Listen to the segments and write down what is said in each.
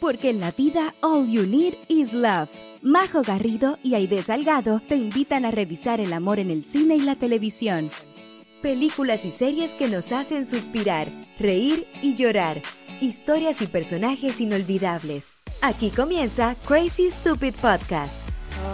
porque en la vida all you need is love. Majo Garrido y Aide Salgado te invitan a revisar el amor en el cine y la televisión. Películas y series que nos hacen suspirar, reír y llorar. Historias y personajes inolvidables. Aquí comienza Crazy Stupid Podcast.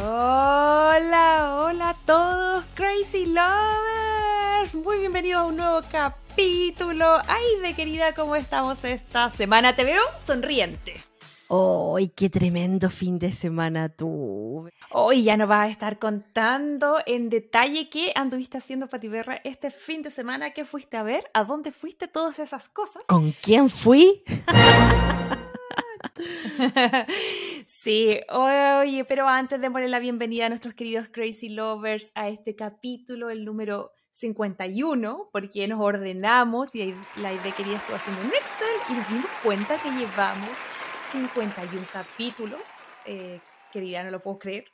Hola, hola a todos, Crazy Lovers. Muy bienvenidos a un nuevo capítulo. Ay, de querida, ¿cómo estamos esta semana? Te veo sonriente. ¡Ay, qué tremendo fin de semana tú! Hoy ya nos vas a estar contando en detalle qué anduviste haciendo, Patiberra, este fin de semana. ¿Qué fuiste a ver? ¿A dónde fuiste? Todas esas cosas. ¿Con quién fui? sí, oye, pero antes de poner la bienvenida a nuestros queridos Crazy Lovers a este capítulo, el número 51, porque nos ordenamos y la idea quería estar haciendo un Excel y nos dimos cuenta que llevamos 51 capítulos. Eh, querida, no lo puedo creer.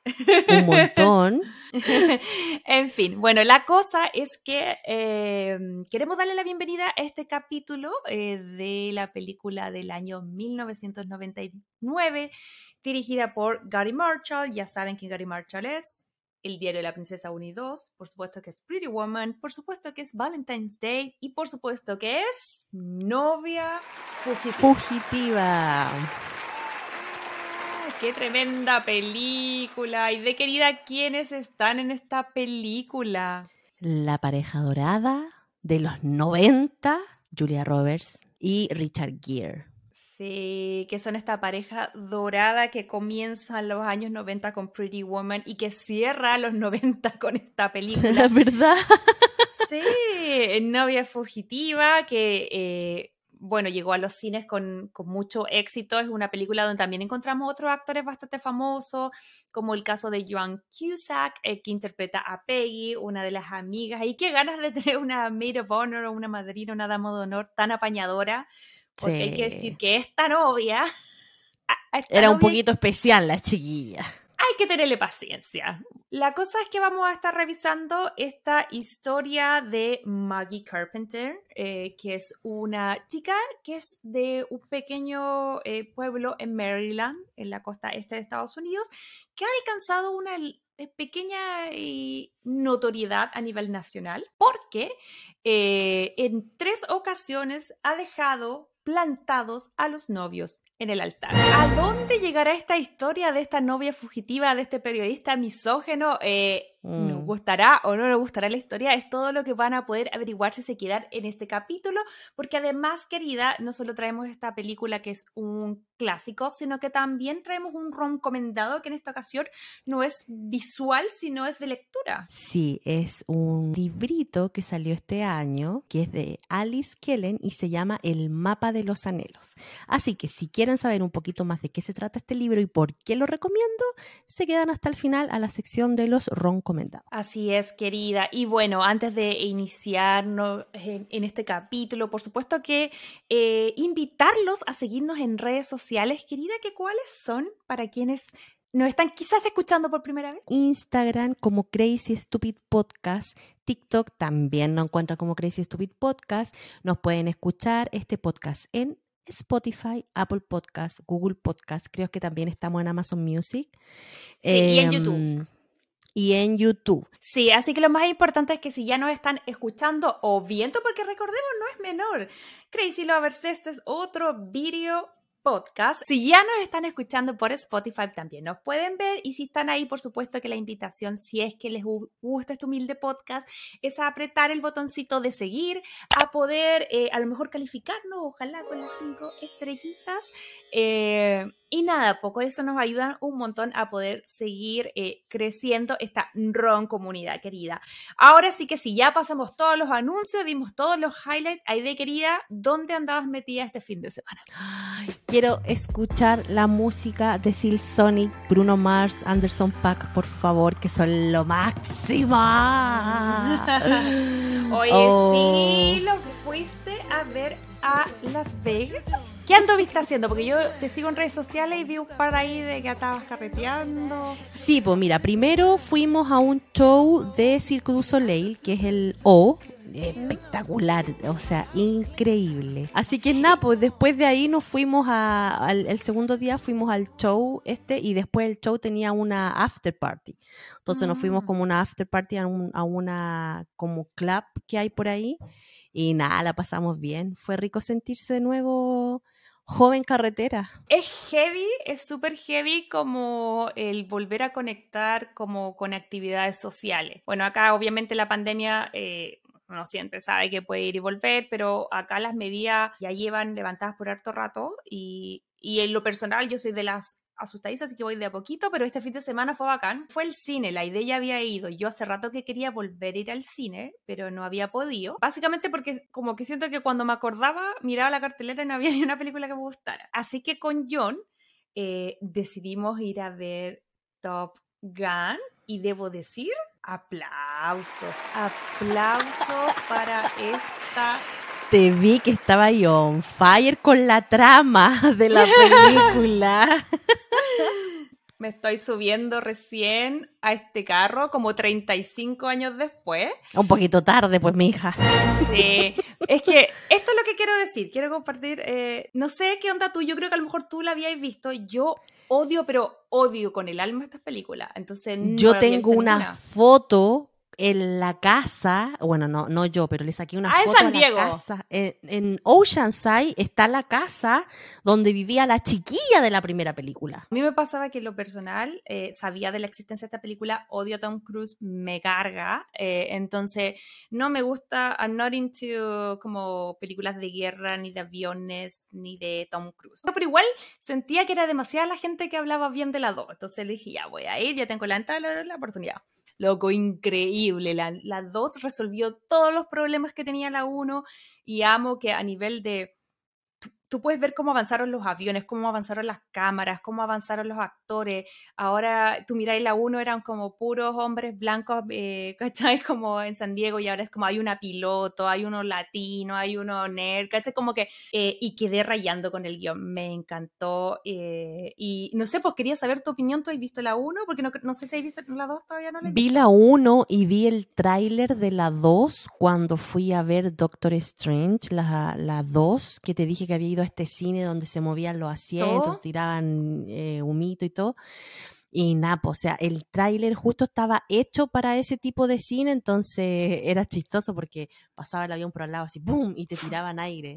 Un montón. en fin, bueno, la cosa es que em, queremos darle la bienvenida a este capítulo eh, de la película del año 1999, dirigida por Gary Marshall. Ya saben quién Gary Marshall es. El diario de la princesa 1 y 2, por supuesto que es Pretty Woman, por supuesto que es Valentine's Day y por supuesto que es novia fugitiva. fugitiva qué tremenda película. Y de querida, ¿quiénes están en esta película? La pareja dorada de los 90, Julia Roberts y Richard Gere. Sí, que son esta pareja dorada que comienza en los años 90 con Pretty Woman y que cierra los 90 con esta película. La verdad. Sí, novia fugitiva que eh, bueno, llegó a los cines con, mucho éxito. Es una película donde también encontramos otros actores bastante famosos, como el caso de Joan Cusack, eh, que interpreta a Peggy, una de las amigas. Y qué ganas de tener una maid of honor o una madrina, una dama de honor tan apañadora. Porque hay que decir que esta novia... Era un poquito especial la chiquilla hay que tenerle paciencia. La cosa es que vamos a estar revisando esta historia de Maggie Carpenter, eh, que es una chica que es de un pequeño eh, pueblo en Maryland, en la costa este de Estados Unidos, que ha alcanzado una eh, pequeña notoriedad a nivel nacional porque en tres ocasiones ha dejado plantados a los novios en el altar. ¿A dónde llegará esta historia de esta novia fugitiva, de este periodista misógeno? Eh, ¿Nos mm. gustará o no nos gustará la historia? Es todo lo que van a poder averiguar si se quedan en este capítulo, porque además, querida, no solo traemos esta película que es un clásico, sino que también traemos un recomendado que en esta ocasión no es visual, sino es de lectura. Sí, es un librito que salió este año, que es de Alice Kellen y se llama El mapa de los anhelos. Así que si quieren saber un poquito más de qué se trata este libro y por qué lo recomiendo, se quedan hasta el final a la sección de los ron Así es, querida. Y bueno, antes de iniciarnos en, este capítulo, por supuesto que eh, invitarlos a seguirnos en redes sociales, querida, que cuáles son para quienes nos están quizás escuchando por primera vez. Instagram como Crazy Stupid Podcast, TikTok también nos encuentran como Crazy Stupid Podcast. Nos pueden escuchar este podcast en Spotify, Apple Podcast, Google Podcast. Creo que también estamos en Amazon Music. Sí, y en YouTube. Y en YouTube. Sí, así que lo más importante es que si ya nos están escuchando o viendo, porque recordemos, no es menor. Crazy Lovers, este es otro video podcast. Si ya nos están escuchando por Spotify, también nos pueden ver. Y si están ahí, por supuesto que la invitación, si es que les gusta este humilde podcast, es a apretar el botoncito de seguir, a poder eh, a lo mejor calificarnos, ojalá con las cinco estrellitas. Eh, y nada, poco eso nos ayuda un montón a poder seguir eh, creciendo esta RON comunidad querida. Ahora sí que sí, ya pasamos todos los anuncios, dimos todos los highlights. Aide querida, ¿dónde andabas metida este fin de semana? quiero escuchar la música de Sil Sonic, Bruno Mars, Anderson Pack, por favor, que son lo máximo. Oye, sí, oh. lo fuiste a ver a Las Vegas. ¿Qué anduviste haciendo? Porque yo te sigo en redes sociales y vi un par ahí de que estabas carreteando. Sí, pues mira, primero fuimos a un show de Cirque du Soleil, que es el O, espectacular, o sea, increíble. Así que nada, pues después de ahí nos fuimos a, al el segundo día fuimos al show este y después el show tenía una after party. Entonces nos fuimos Mm. como una after party a, un- a una como club que hay por ahí y nada, la pasamos bien. Fue rico sentirse de nuevo joven carretera. Es heavy, es súper heavy como el volver a conectar como con actividades sociales. Bueno, acá obviamente la pandemia... eh, uno siempre sabe que puede ir y volver, pero acá las medidas ya llevan levantadas por harto rato y, y en lo personal yo soy de las asustadizas, así que voy de a poquito, pero este fin de semana fue bacán. Fue el cine, la idea ya había ido. Yo hace rato que quería volver a ir al cine, pero no había podido. Básicamente porque como que siento que cuando me acordaba, miraba la cartelera y no había ni una película que me gustara. Así que con John eh, decidimos ir a ver Top Gun y debo decir, aplausos, aplausos para esta Te vi que estaba ahí on fire con la trama de la película. Me estoy subiendo recién a este carro como 35 años después. Un poquito tarde, pues, mi hija. Sí, es que esto es lo que quiero decir. Quiero compartir. eh, no sé qué onda tú. Yo creo que a lo mejor tú la habíais visto. Yo odio, pero odio con el alma estas películas. Entonces, no Yo tengo una ninguna. foto en la casa, bueno, no, no yo, pero le saqué una Ah, en foto San a la Diego. casa. En, en Oceanside está la casa donde vivía la chiquilla de la primera película. A mí me pasaba que en lo personal eh, sabía de la existencia de esta película, odio a Tom Cruise, me carga, eh, entonces no me gusta, I'm not into como películas de guerra, ni de aviones, ni de Tom Cruise. Pero igual sentía que era demasiada la gente que hablaba bien de la 2, entonces le dije, ya voy a ir, ya tengo la entrada, la, la oportunidad. Loco, increíble. La, la 2 resolvió todos los problemas que tenía la 1 y amo que a nivel de tú, puedes ver cómo avanzaron los aviones, cómo avanzaron las cámaras, cómo avanzaron los actores. Ahora tú miráis la 1, eran como puros hombres blancos, eh, ¿cachai? Como en San Diego y ahora es como hay una piloto, hay uno latino, hay uno nerd, ¿cachai? Como que, eh, y quedé rayando con el guion, me encantó. eh, y no sé, pues quería saber tu opinión, ¿tú has visto la 1? Porque no, no sé si has visto la 2, todavía no la he Vi visto. la 1 y vi el tráiler de la 2 cuando fui a ver Doctor Strange, la, la 2, que te dije que había ido a este cine donde se movían los asientos, ¿Todo? tiraban eh, humito y todo. Y nada, pues, o sea, el tráiler justo estaba hecho para ese tipo de cine, entonces era chistoso porque pasaba el avión por al lado así, ¡boom! y te tiraban aire.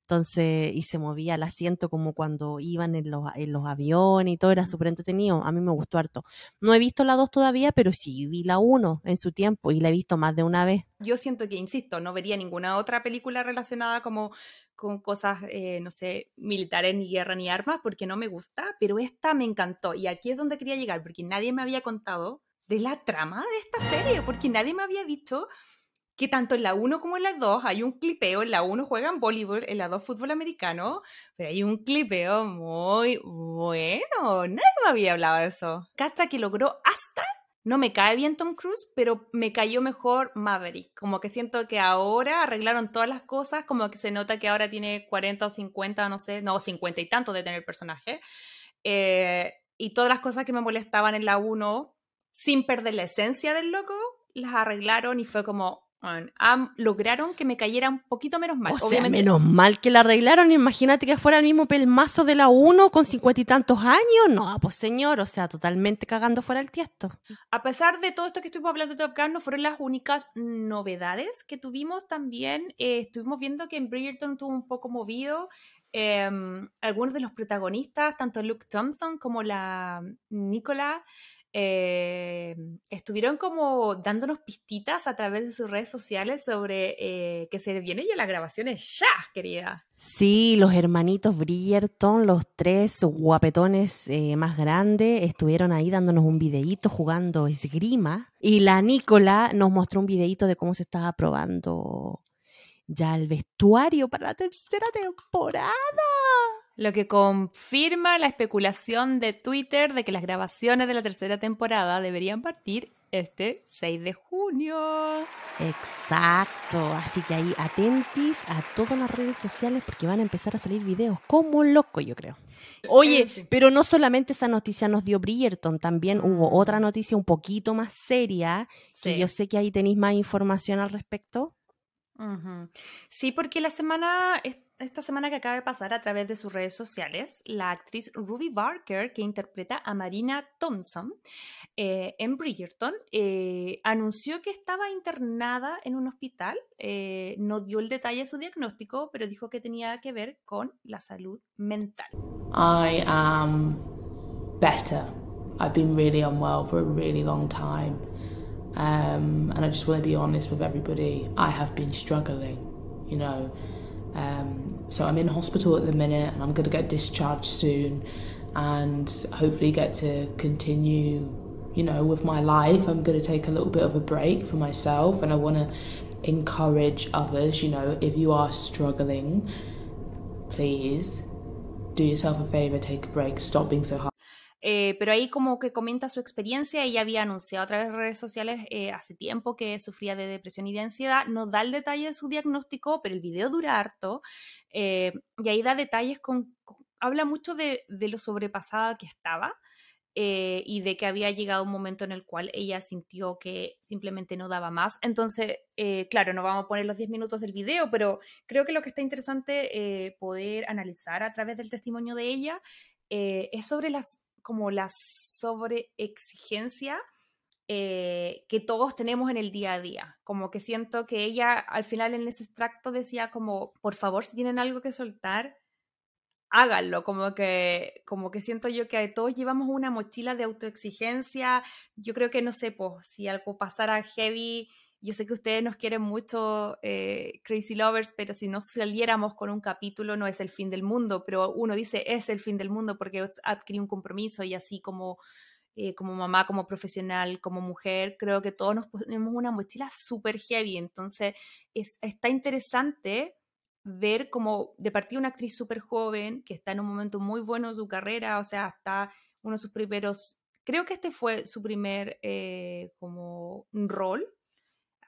Entonces, y se movía el asiento como cuando iban en los, en los aviones y todo, era súper entretenido. A mí me gustó harto. No he visto la 2 todavía, pero sí vi la 1 en su tiempo y la he visto más de una vez. yo siento que, insisto, no vería ninguna otra película relacionada como con cosas, eh, no sé, militares, ni guerra, ni armas, porque no me gusta, pero esta me encantó. Y aquí es donde quería llegar, porque nadie me había contado de la trama de esta serie, porque nadie me había dicho que tanto en la 1 como en la 2 hay un clipeo, en la 1 juegan voleibol, en la 2 fútbol americano, pero hay un clipeo muy bueno, nadie me había hablado de eso. Cacha que logró hasta no me cae bien Tom Cruise, pero me cayó mejor Maverick. Como que siento que ahora arreglaron todas las cosas, como que se nota que ahora tiene 40 o 50, no sé, no, 50 y tanto de tener personaje. Eh, y todas las cosas que me molestaban en la 1, sin perder la esencia del loco, las arreglaron y fue como, lograron que me cayera un poquito menos mal. o sea, Obviamente, menos mal que la arreglaron. Imagínate que fuera el mismo pelmazo de la 1 con cincuenta y tantos años. No, pues señor, o sea, totalmente cagando fuera el tiesto. A pesar de todo esto que estuvimos hablando de Top Gun, no fueron las únicas novedades que tuvimos también. eh, estuvimos viendo que en Bridgerton estuvo un poco movido. eh, algunos de los protagonistas, tanto Luke Thompson como la Nicola, eh, estuvieron como dándonos pistitas a través de sus redes sociales sobre eh, que se viene ya las grabaciones ya, querida. Sí, los hermanitos Bridgerton, los tres guapetones eh, más grandes, estuvieron ahí dándonos un videíto jugando esgrima. Y la Nicola nos mostró un videíto de cómo se estaba probando ya el vestuario para la tercera temporada. Lo que confirma la especulación de Twitter de que las grabaciones de la tercera temporada deberían partir este 6 de junio. Exacto, así que ahí atentis a todas las redes sociales porque van a empezar a salir videos como loco, yo creo. Oye, pero no solamente esa noticia nos dio Bridgerton, también hubo mm. otra noticia un poquito más seria, que yo sé que ahí tenéis más información al respecto. Sí, porque la semana, esta semana que acaba de pasar a través de sus redes sociales, la actriz Ruby Barker, que interpreta a Marina Thompson eh, en Bridgerton, eh, anunció que estaba internada en un hospital. Eh, no dio el detalle de su diagnóstico, pero dijo que tenía que ver con la salud mental. I am better. I've been really unwell for a really long time. Um, and I just want to be honest with everybody. I have been struggling, you know. Um, so I'm in hospital at the minute and I'm going to get discharged soon and hopefully get to continue, you know, with my life. I'm going to take a little bit of a break for myself and I want to encourage others, you know, if you are struggling, please do yourself a favor, take a break, stop being so hard. Eh, pero ahí como que comenta su experiencia, ella había anunciado a través de redes sociales eh, hace tiempo que sufría de depresión y de ansiedad, no da el detalle de su diagnóstico, pero el video dura harto, eh, y ahí da detalles con, habla mucho de, lo sobrepasada que estaba, y de que había llegado un momento en el cual ella sintió que simplemente no daba más. Entonces, claro, no vamos a poner los 10 minutos del video, pero creo que lo que está interesante poder analizar a través del testimonio de ella es sobre las como la sobreexigencia eh, que todos tenemos en el día a día. Como que siento que ella al final en ese extracto decía como, por favor, si tienen algo que soltar, háganlo. Como que, como que siento yo que todos llevamos una mochila de autoexigencia. Yo creo que no sé, pues, si algo pasara heavy yo sé que ustedes nos quieren mucho, eh, Crazy Lovers, pero si no saliéramos con un capítulo no es el fin del mundo, pero uno dice es el fin del mundo porque adquirí un compromiso y así como, eh, como mamá, como profesional, como mujer, creo que todos nos ponemos una mochila súper heavy, entonces es, está interesante ver como de partida una actriz súper joven que está en un momento muy bueno de su carrera, o sea, está uno de sus primeros, creo que este fue su primer eh, como rol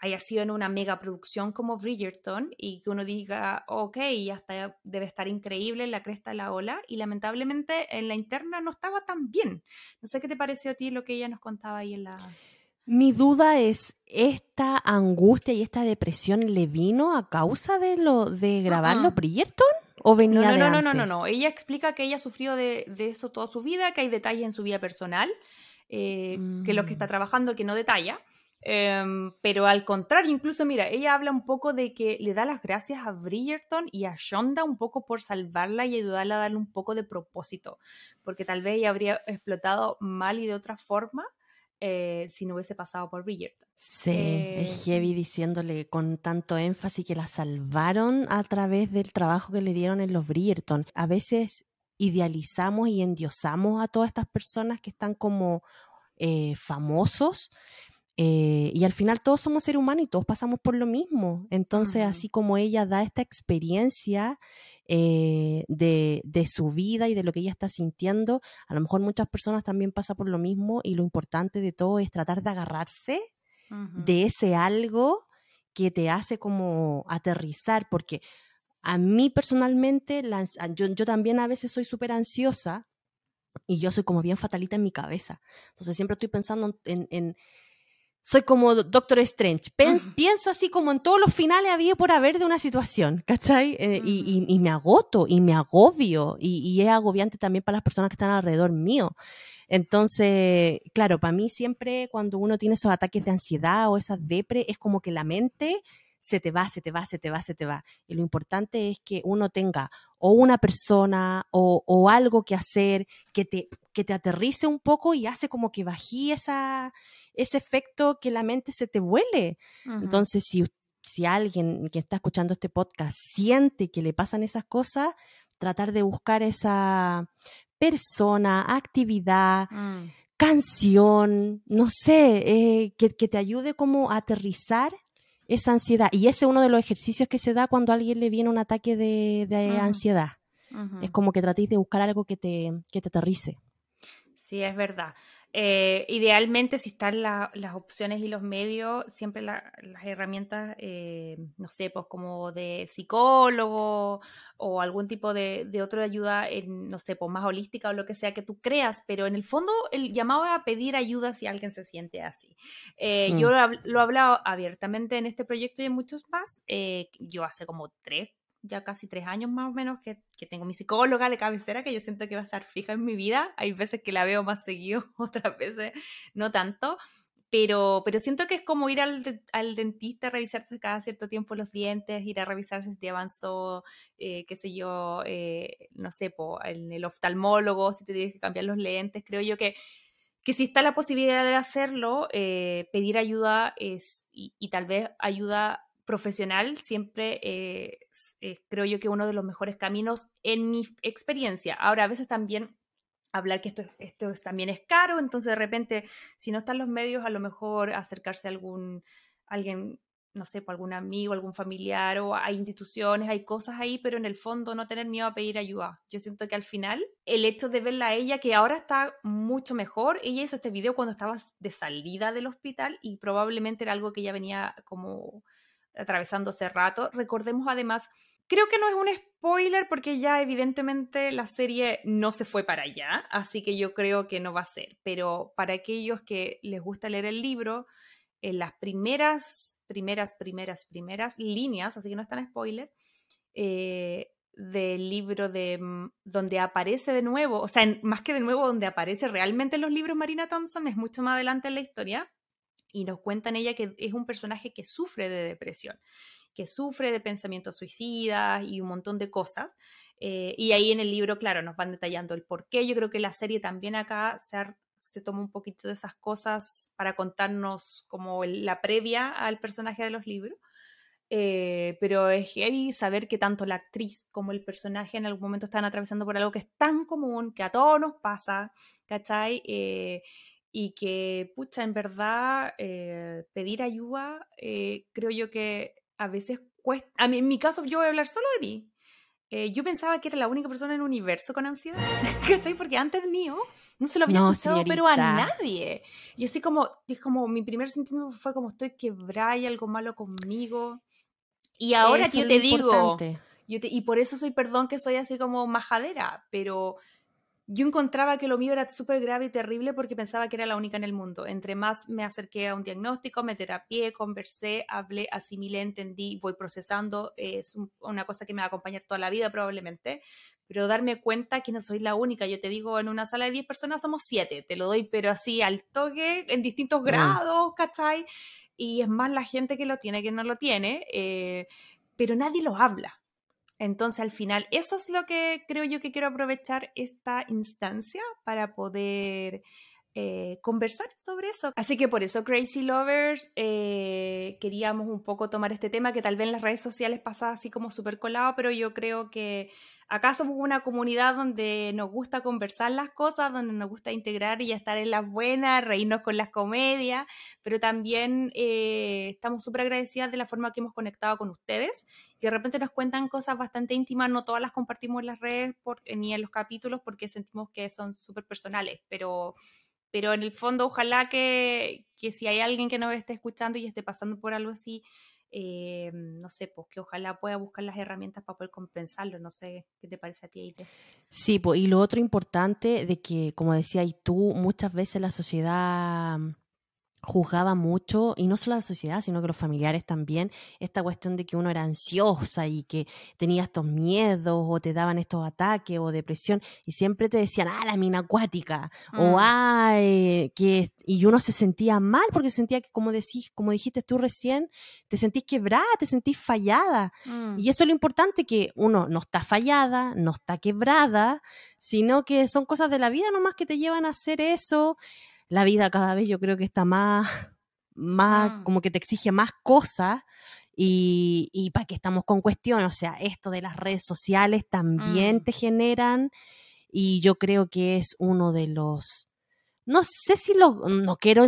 haya sido en una mega producción como Bridgerton y que uno diga, ok, hasta debe estar increíble en la cresta de la ola y lamentablemente en la interna no estaba tan bien. No sé qué te pareció a ti lo que ella nos contaba ahí en la... Mi duda es, ¿esta angustia y esta depresión le vino a causa de lo de grabarlo Bridgerton? ¿O venía no, no, no, no, no, no, Ella explica que ella sufrió de, de, eso toda su vida, que hay detalles en su vida personal, eh, que lo que está mm. trabajando que no detalla. Em, pero al contrario, incluso mira, ella habla un poco de que le da las gracias a Bridgerton y a Shonda un poco por salvarla y ayudarla a darle un poco de propósito, porque tal vez ella habría explotado mal y de otra forma eh, si no hubiese pasado por Bridgerton. Sí, es eh, heavy diciéndole con tanto énfasis que la salvaron a través del trabajo que le dieron en los Bridgerton. A veces idealizamos y endiosamos a todas estas personas que están como eh, famosos eh, y al final todos somos seres humanos y todos pasamos por lo mismo. Entonces, así como ella da esta experiencia eh, de, de, su vida y de lo que ella está sintiendo, a lo mejor muchas personas también pasan por lo mismo y lo importante de todo es tratar de agarrarse de ese algo que te hace como aterrizar, porque a mí personalmente, yo, yo también a veces soy súper ansiosa y yo soy como bien fatalita en mi cabeza. Entonces siempre estoy pensando en, en soy como Doctor Strange. Pienso así como en todos los finales había por haber de una situación, ¿cachai? Eh, y, me agoto y me agobio y, es agobiante también para las personas que están alrededor mío. Entonces, claro, para mí siempre cuando uno tiene esos ataques de ansiedad o esas depre, es como que la mente se te va, se te va, se te va, se te va. Y lo importante es que uno tenga o una persona o, algo que hacer que te, que te aterrice un poco y hace como que bají esa, ese efecto que la mente se te vuele. Entonces, si, si alguien que está escuchando este podcast siente que le pasan esas cosas, tratar de buscar esa persona, actividad, mm. canción, no sé, eh, que, que, te ayude como a aterrizar esa ansiedad. Y ese es uno de los ejercicios que se da cuando a alguien le viene un ataque de, ansiedad. Es como que tratéis de buscar algo que te, que te aterrice. Sí, es verdad. Eh, idealmente, si están las opciones y los medios, siempre las herramientas, eh, no sé, pues como de psicólogo o algún tipo de, de otra ayuda, en, no sé, pues más holística o lo que sea que tú creas, pero en el fondo el llamado es a pedir ayuda si alguien se siente así. Eh, yo mm. lo, he hablado abiertamente en este proyecto y en muchos más. yo hace como tres, ya casi tres años más o menos que, que, tengo mi psicóloga de cabecera que yo siento que va a estar fija en mi vida. Hay veces que la veo más seguido, otras veces no tanto. Pero, pero siento que es como ir al, al dentista a revisarse cada cierto tiempo los dientes, ir a revisarse si te avanzó, eh, qué sé yo, eh, no sé, po, el oftalmólogo, si te tienes que cambiar los lentes. Creo yo que, que si está la posibilidad de hacerlo, eh, pedir ayuda es, y, y, tal vez ayuda profesional siempre eh, creo yo que uno de los mejores caminos en mi experiencia. Ahora, a veces también hablar que esto, esto también es caro, entonces de repente, si no están los medios, a lo mejor acercarse a algún, alguien, no sé, por algún amigo, algún familiar, o hay instituciones, hay cosas ahí, pero en el fondo no tener miedo a pedir ayuda. Yo siento que al final, el hecho de verla a ella, que ahora está mucho mejor, ella hizo este video cuando estaba de salida del hospital y probablemente era algo que ella venía como atravesando hace rato. Recordemos además, creo que no es un spoiler porque ya evidentemente la serie no se fue para allá, así que yo creo que no va a ser, pero para aquellos que les gusta leer el libro, en las primeras, primeras, primeras, primeras líneas, así que no es tan spoiler, eh, del libro de mm, donde aparece de nuevo, o sea, más que de nuevo donde aparece realmente en los libros Marina Thompson, es mucho más adelante en la historia, y nos cuentan ella que es un personaje que sufre de depresión, que sufre de pensamientos suicidas y un montón de cosas. Eh, y ahí en el libro, claro, nos van detallando el por qué. Yo creo que la serie también acá se, se toma un poquito de esas cosas para contarnos como la previa al personaje de los libros. Eh, pero es heavy saber que tanto la actriz como el personaje en algún momento están atravesando por algo que es tan común, que a todos nos pasa, ¿cachai? Eh, y que, pucha, en verdad, eh, pedir ayuda, eh, creo yo que a veces cuesta. A mí, en mi caso, yo voy a hablar solo de mí. Eh, yo pensaba que era la única persona en el universo con ansiedad, ¿cachai? Porque antes mío no se lo había escuchado, pero a nadie. Y así como, es como, mi primer sentimiento fue como estoy quebrada y algo malo conmigo. Y ahora que yo te digo, yo y por eso soy, perdón, que soy así como majadera, pero yo encontraba que lo mío era súper grave y terrible porque pensaba que era la única en el mundo. Entre más me acerqué a un diagnóstico, me terapié, conversé, hablé, asimilé, entendí, voy procesando, es una cosa que me va a acompañar toda la vida probablemente, pero darme cuenta que no soy la única. Yo te digo, en una sala de 10 personas somos 7, te lo doy, pero así al toque, en distintos mm. grados, ¿cachai? Y es más la gente que lo tiene que no lo tiene, eh, pero nadie lo habla. Entonces, al final, eso es lo que creo yo que quiero aprovechar esta instancia para poder eh, conversar sobre eso. Así que por eso, Crazy Lovers, eh, queríamos un poco tomar este tema que tal vez en las redes sociales pasa así como súper colado, pero yo creo que acá somos una comunidad donde nos gusta conversar las cosas, donde nos gusta integrar y estar en las buenas, reírnos con las comedias, pero también eh, estamos súper agradecidas de la forma que hemos conectado con ustedes, que de repente nos cuentan cosas bastante íntimas, no todas las compartimos en las redes ni en los capítulos porque sentimos que son súper personales, pero pero en el fondo ojalá que, que, si hay alguien que nos esté escuchando y esté pasando por algo así, eh, no sé, pues que ojalá pueda buscar las herramientas para poder compensarlo. No sé qué te parece a ti, Aide. Sí, pues, y lo otro importante de que, como decía y tú, muchas veces la sociedad juzgaba mucho, y no solo la sociedad, sino que los familiares también, esta cuestión de que uno era ansiosa y que tenía estos miedos o te daban estos ataques o depresión, y siempre te decían, ah, la mina acuática, o ah, que, y uno se sentía mal porque sentía que, como, decís, como dijiste tú recién, te sentís quebrada, te sentís fallada. Mm. Y eso es lo importante, que uno no está fallada, no está quebrada, sino que son cosas de la vida nomás que te llevan a hacer eso la vida cada vez yo creo que está más, más ah. como que te exige más cosas. Y, y para que estamos con cuestiones, o sea, esto de las redes sociales también mm. te generan y yo creo que es uno de los, no sé si lo, no quiero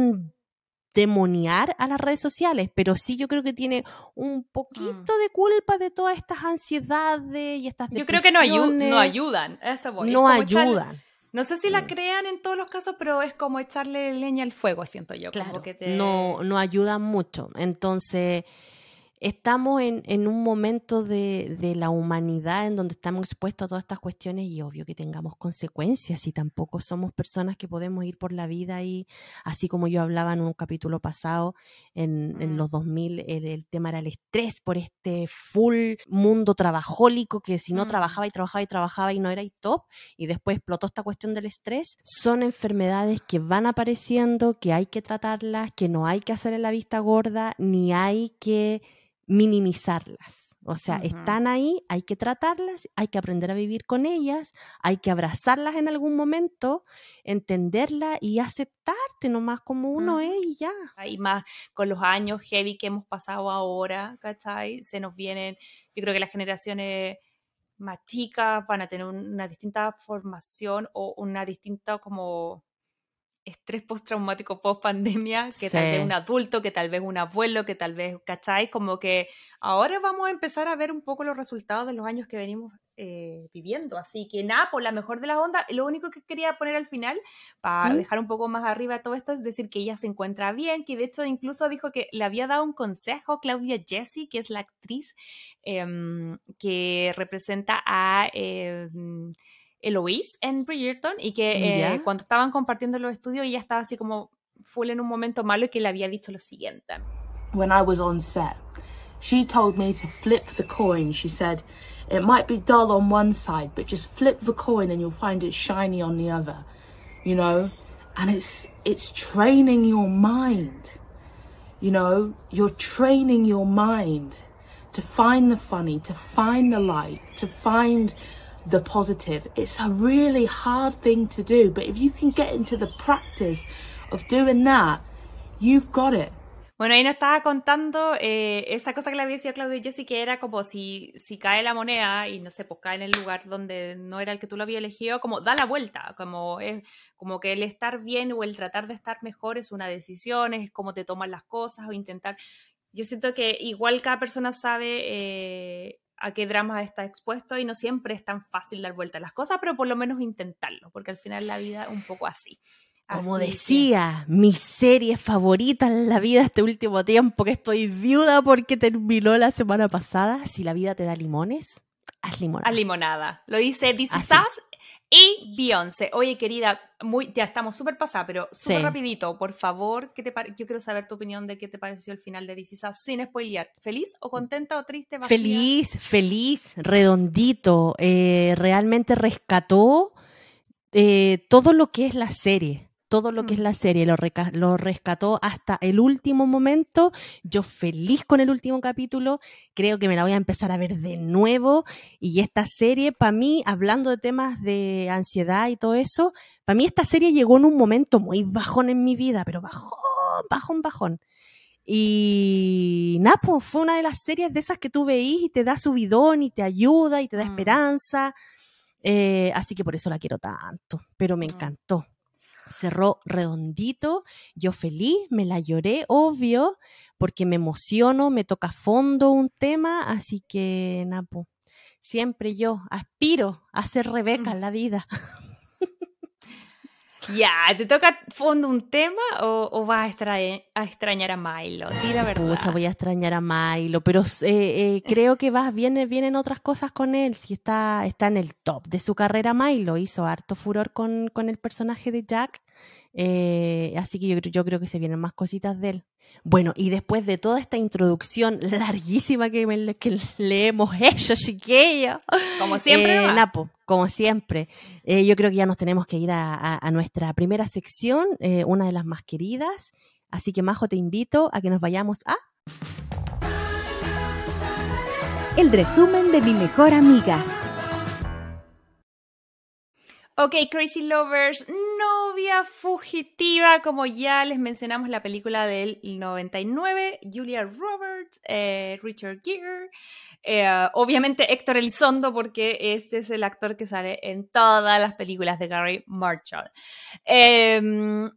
demoniar a las redes sociales, pero sí yo creo que tiene un mm. poquito de culpa de todas estas ansiedades y estas Yo creo que no, no ayudan, eso No ayudan No sé si la crean en todos los casos, pero es como echarle leña al fuego, siento yo. Claro, que te... no, no ayuda mucho. Entonces, estamos en, en un momento de, de, la humanidad en donde estamos expuestos a todas estas cuestiones y obvio que tengamos consecuencias y tampoco somos personas que podemos ir por la vida y así como yo hablaba en un capítulo pasado, en, en los 2000 el, el, tema era el estrés por este full mundo trabajólico que si no mm. trabajaba y trabajaba y trabajaba y no era top y después explotó esta cuestión del estrés, son enfermedades que van apareciendo, que hay que tratarlas, que no hay que hacer en la vista gorda, ni hay que minimizarlas. O sea, uh -huh. están ahí, hay que tratarlas, hay que aprender a vivir con ellas, hay que abrazarlas en algún momento, entenderlas y aceptarte nomás como uno uh -huh. es y ya. Y más con los años heavy que hemos pasado ahora, ¿cachai? Se nos vienen, yo creo que las generaciones más chicas van a tener una distinta formación o una distinta como estrés postraumático post pandemia, que sí. tal vez un adulto, que tal vez un abuelo, que tal vez, ¿cachai? Como que ahora vamos a empezar a ver un poco los resultados de los años que venimos eh, viviendo. Así que nada, por la mejor de la onda, lo único que quería poner al final, para ¿Mm? dejar un poco más arriba todo esto, es decir que ella se encuentra bien, que de hecho incluso dijo que le había dado un consejo Claudia Jessie, que es la actriz eh, que representa a... Eh, Eloise en Bridgerton y que eh, cuando estaban compartiendo los estudios ella estaba así como full en un momento malo y que le había dicho lo siguiente. When I was on set, she told me to flip the coin. She said, it might be dull on one side, but just flip the coin and you'll find it shiny on the other. You know? And it's it's training your mind. You know, you're training your mind to find the funny, to find the light, to find the positive. It's a really hard thing to do, but if you can get into the practice of doing that, you've got it. Bueno, ahí nos estaba contando eh, esa cosa que le había dicho Claudia y Jessie, que era como si, si cae la moneda y no sé, pues cae en el lugar donde no era el que tú lo habías elegido, como da la vuelta, como, es, como que el estar bien o el tratar de estar mejor es una decisión, es como te toman las cosas o intentar. Yo siento que igual cada persona sabe eh, a qué dramas está expuesto y no siempre es tan fácil dar vuelta a las cosas, pero por lo menos intentarlo, porque al final la vida es un poco así. Como así decía, que... mi serie favorita en la vida este último tiempo, que estoy viuda porque terminó la semana pasada. Si la vida te da limones, haz limonada. Haz limonada. Lo dice Is Us y Beyoncé. Oye, querida, muy, ya estamos súper pasadas, pero súper sí. rapidito, por favor, ¿qué te yo quiero saber tu opinión de qué te pareció el final de This Is Us, sin spoilear. ¿Feliz o contenta o triste? Vacía? Feliz, feliz, redondito. Eh, realmente rescató eh, todo lo que es la serie todo lo que es la serie, lo, lo, rescató hasta el último momento. Yo feliz con el último capítulo, creo que me la voy a empezar a ver de nuevo. Y esta serie, para mí, hablando de temas de ansiedad y todo eso, para mí esta serie llegó en un momento muy bajón en mi vida, pero bajón, bajón, bajón. Y Napo fue una de las series de esas que tú veís y te da subidón y te ayuda y te da mm. esperanza. Eh, así que por eso la quiero tanto, pero me mm. encantó cerró redondito, yo feliz, me la lloré, obvio, porque me emociono, me toca a fondo un tema, así que, Napo, siempre yo aspiro a ser Rebeca en la vida. Ya, ¿te toca fondo un tema o, o vas a, extrañar a Milo? Di la verdad. Pucha, voy a extrañar a Milo, pero eh, eh, creo que vas, viene, vienen otras cosas con él. Si está, está en el top de su carrera, Milo hizo harto furor con, con el personaje de Jack. Eh, así que yo, yo creo que se vienen más cositas de él. Bueno, y después de toda esta introducción larguísima que, me, que le hemos hecho, chiquillo. Como siempre. Eh, Napo, como siempre. Eh, yo creo que ya nos tenemos que ir a, a, a nuestra primera sección, eh, una de las más queridas. Así que, Majo, te invito a que nos vayamos a... El resumen de mi mejor amiga. Ok, Crazy Lovers, novia fugitiva, como ya les mencionamos la película del 99, Julia Roberts, eh, Richard Gere, eh, obviamente Héctor Elizondo, porque este es el actor que sale en todas las películas de Gary Marshall. Eh,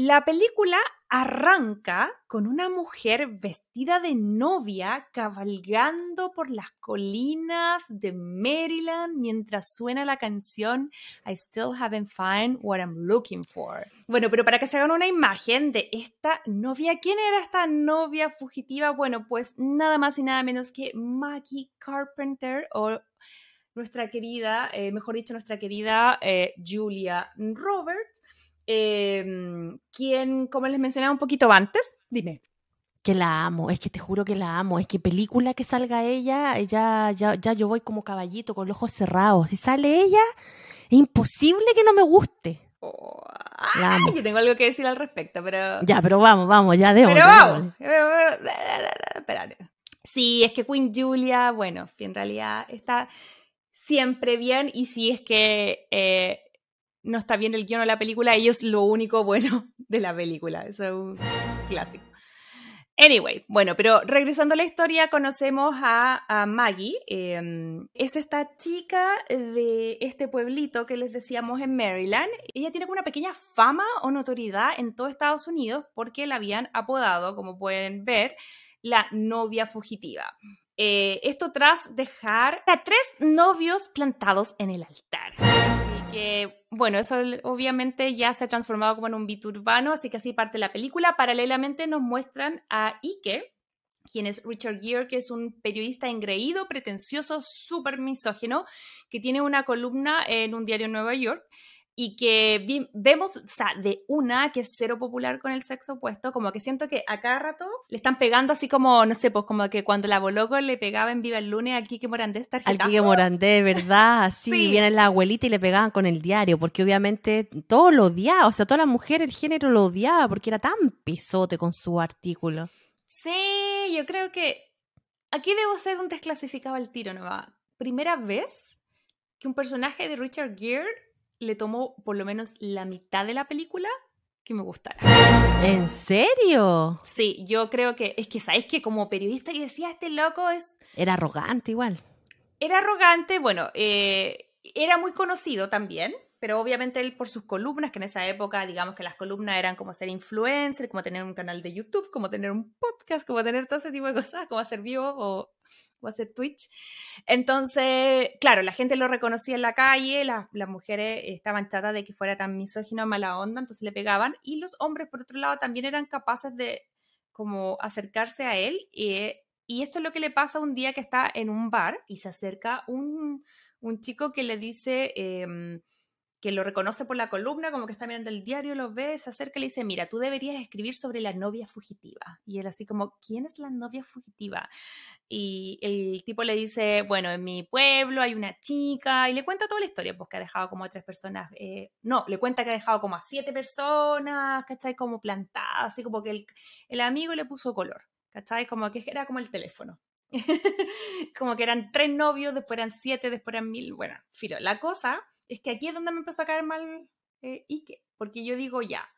La película arranca con una mujer vestida de novia cabalgando por las colinas de Maryland mientras suena la canción I Still Haven't Found What I'm Looking For. Bueno, pero para que se hagan una imagen de esta novia, ¿quién era esta novia fugitiva? Bueno, pues nada más y nada menos que Maggie Carpenter o nuestra querida, eh, mejor dicho, nuestra querida eh, Julia Roberts Em, quien, como les mencionaba un poquito antes, dime. Que la amo, es que te juro que la amo. Es que película que salga ella, ya, ya, ya yo voy como caballito con los ojos cerrados. Si sale ella, es imposible que no me guste. Oh, yo tengo algo que decir al respecto, pero. Ya, pero vamos, vamos, ya debo. Pero vamos. Espérate. Sí, es que Queen Julia, bueno, sí, en realidad está siempre bien y sí es que eh, no está bien el guion de la película, ellos lo único bueno de la película. Es un clásico. Anyway, bueno, pero regresando a la historia, conocemos a, Maggie. Em, es esta chica de este pueblito que les decíamos en Maryland. Ella tiene una pequeña fama o notoriedad en todo Estados Unidos porque la habían apodado, como pueden ver, la novia fugitiva. Eh, esto tras dejar a tres novios plantados en el altar bueno, eso obviamente ya se ha transformado como en un beat urbano, así que así parte la película. Paralelamente nos muestran a Ike, quien es Richard Gere, que es un periodista engreído, pretencioso, súper misógino, que tiene una columna en un diario en Nueva York y que vemos, o sea, de una que es cero popular con el sexo opuesto, como que siento que a cada rato le están pegando así como, no sé, pues como que cuando la Boloco le pegaba en Viva el Lunes a Kike Morandé Al Kike Morandé, ¿verdad? Así, sí. viene la abuelita y le pegaban con el diario, porque obviamente todo lo odiaba, o sea, toda la mujer, el género lo odiaba, porque era tan pesote con su artículo. Sí, yo creo que aquí debo ser un desclasificado al tiro, ¿no? Primera vez que un personaje de Richard Gere le tomó por lo menos la mitad de la película que me gustara. ¿En serio? Sí, yo creo que es que, ¿sabes que Como periodista yo decía, este loco es... Era arrogante igual. Era arrogante, bueno, eh, era muy conocido también, pero obviamente él por sus columnas, que en esa época, digamos que las columnas eran como ser influencer, como tener un canal de YouTube, como tener un podcast, como tener todo ese tipo de cosas, como hacer vivo o va a Twitch. Entonces, claro, la gente lo reconocía en la calle, las, mujeres estaban chatas de que fuera tan misógino, mala onda, entonces le pegaban, y los hombres, por otro lado, también eran capaces de como acercarse a él, y, y esto es lo que le pasa un día que está en un bar y se acerca un, un chico que le dice... Em, que lo reconoce por la columna, como que está mirando el diario, lo ve, se acerca y le dice, mira, tú deberías escribir sobre la novia fugitiva. Y él así como, ¿quién es la novia fugitiva? Y el tipo le dice, bueno, en mi pueblo hay una chica, y le cuenta toda la historia, pues que ha dejado como a tres personas, eh, no, le cuenta que ha dejado como a siete personas, ¿cachai? Como plantadas, así como que el, el amigo le puso color, ¿cachai? Como que era como el teléfono. como que eran tres novios, después eran siete, después eran mil, bueno, filo, la cosa es que aquí es donde me empezó a caer mal eh, Ike, porque yo digo ya,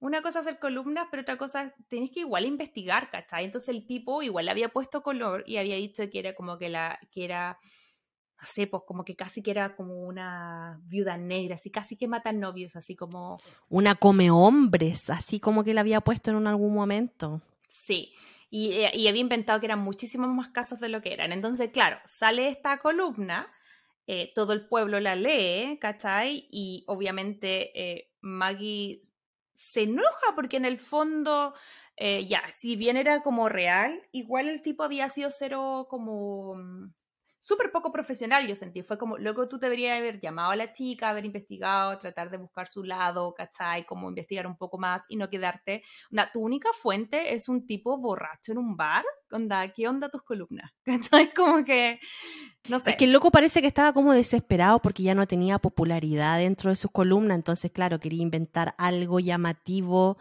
una cosa es hacer columnas, pero otra cosa tenés que igual investigar, ¿cachai? Entonces el tipo igual le había puesto color y había dicho que era como que la, que era, no sé, pues como que casi que era como una viuda negra, así casi que matan novios, así como... Una come hombres, así como que le había puesto en algún momento. Sí, y, eh, y había inventado que eran muchísimos más casos de lo que eran. Entonces, claro, sale esta columna eh, todo el pueblo la lee, ¿cachai? Y obviamente eh, Maggie se enoja porque en el fondo, eh, ya, si bien era como real, igual el tipo había sido cero como mm, súper poco profesional, yo sentí. Fue como, luego tú deberías haber llamado a la chica, haber investigado, tratar de buscar su lado, ¿cachai? Como investigar un poco más y no quedarte. Onda, tu única fuente es un tipo borracho en un bar. Onda, ¿qué onda tus columnas? ¿cachai? Como que, no sé. Es que el loco parece que estaba como desesperado porque ya no tenía popularidad dentro de sus columnas. Entonces, claro, quería inventar algo llamativo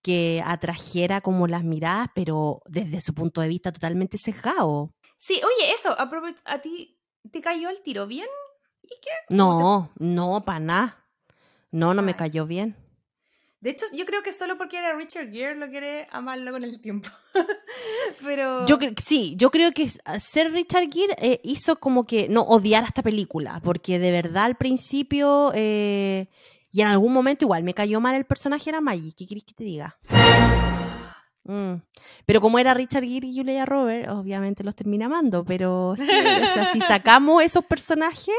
que atrajera como las miradas, pero desde su punto de vista totalmente cejado. Sí, oye, eso, ¿a ti te cayó el tiro bien? ¿Y qué? No, no, para nada. No, no me cayó bien. De hecho, yo creo que solo porque era Richard Gere lo quiere amarlo con el tiempo. Pero. Yo sí, yo creo que ser Richard Gere eh, hizo como que no odiar a esta película. Porque de verdad al principio eh, Y en algún momento igual me cayó mal el personaje era Maggie. ¿Qué querés que te diga? Mm. Pero como era Richard Gere y Julia Roberts, obviamente los termina amando. Pero sí, o sea, si sacamos esos personajes,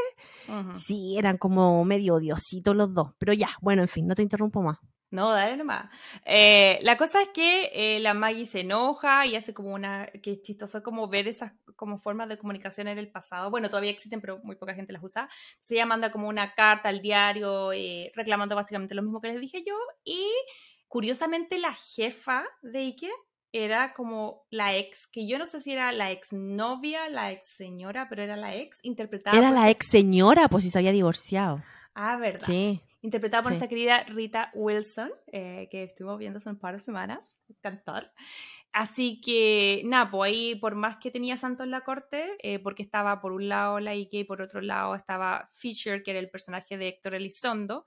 Ujú. sí, eran como medio odiositos los dos. Pero ya, bueno, en fin, no te interrumpo más. No, dale nomás. Eh, la cosa es que eh, la Maggie se enoja y hace como una, que es chistoso como ver esas como formas de comunicación en el pasado. Bueno, todavía existen, pero muy poca gente las usa. Se ella manda como una carta al diario eh, reclamando básicamente lo mismo que les dije yo. Y curiosamente la jefa de Ike era como la ex, que yo no sé si era la ex novia, la ex señora, pero era la ex, interpretada Era por la ex señora, pues si se había divorciado. Ah, verdad Sí. interpretada por Sí. esta querida Rita Wilson, eh, que estuvimos viendo hace un par de semanas, cantar. Así que, nada, pues ahí, por más que tenía Santo en la corte, eh, porque estaba por un lado la Ike y por otro lado estaba Fisher, que era el personaje de Héctor Elizondo,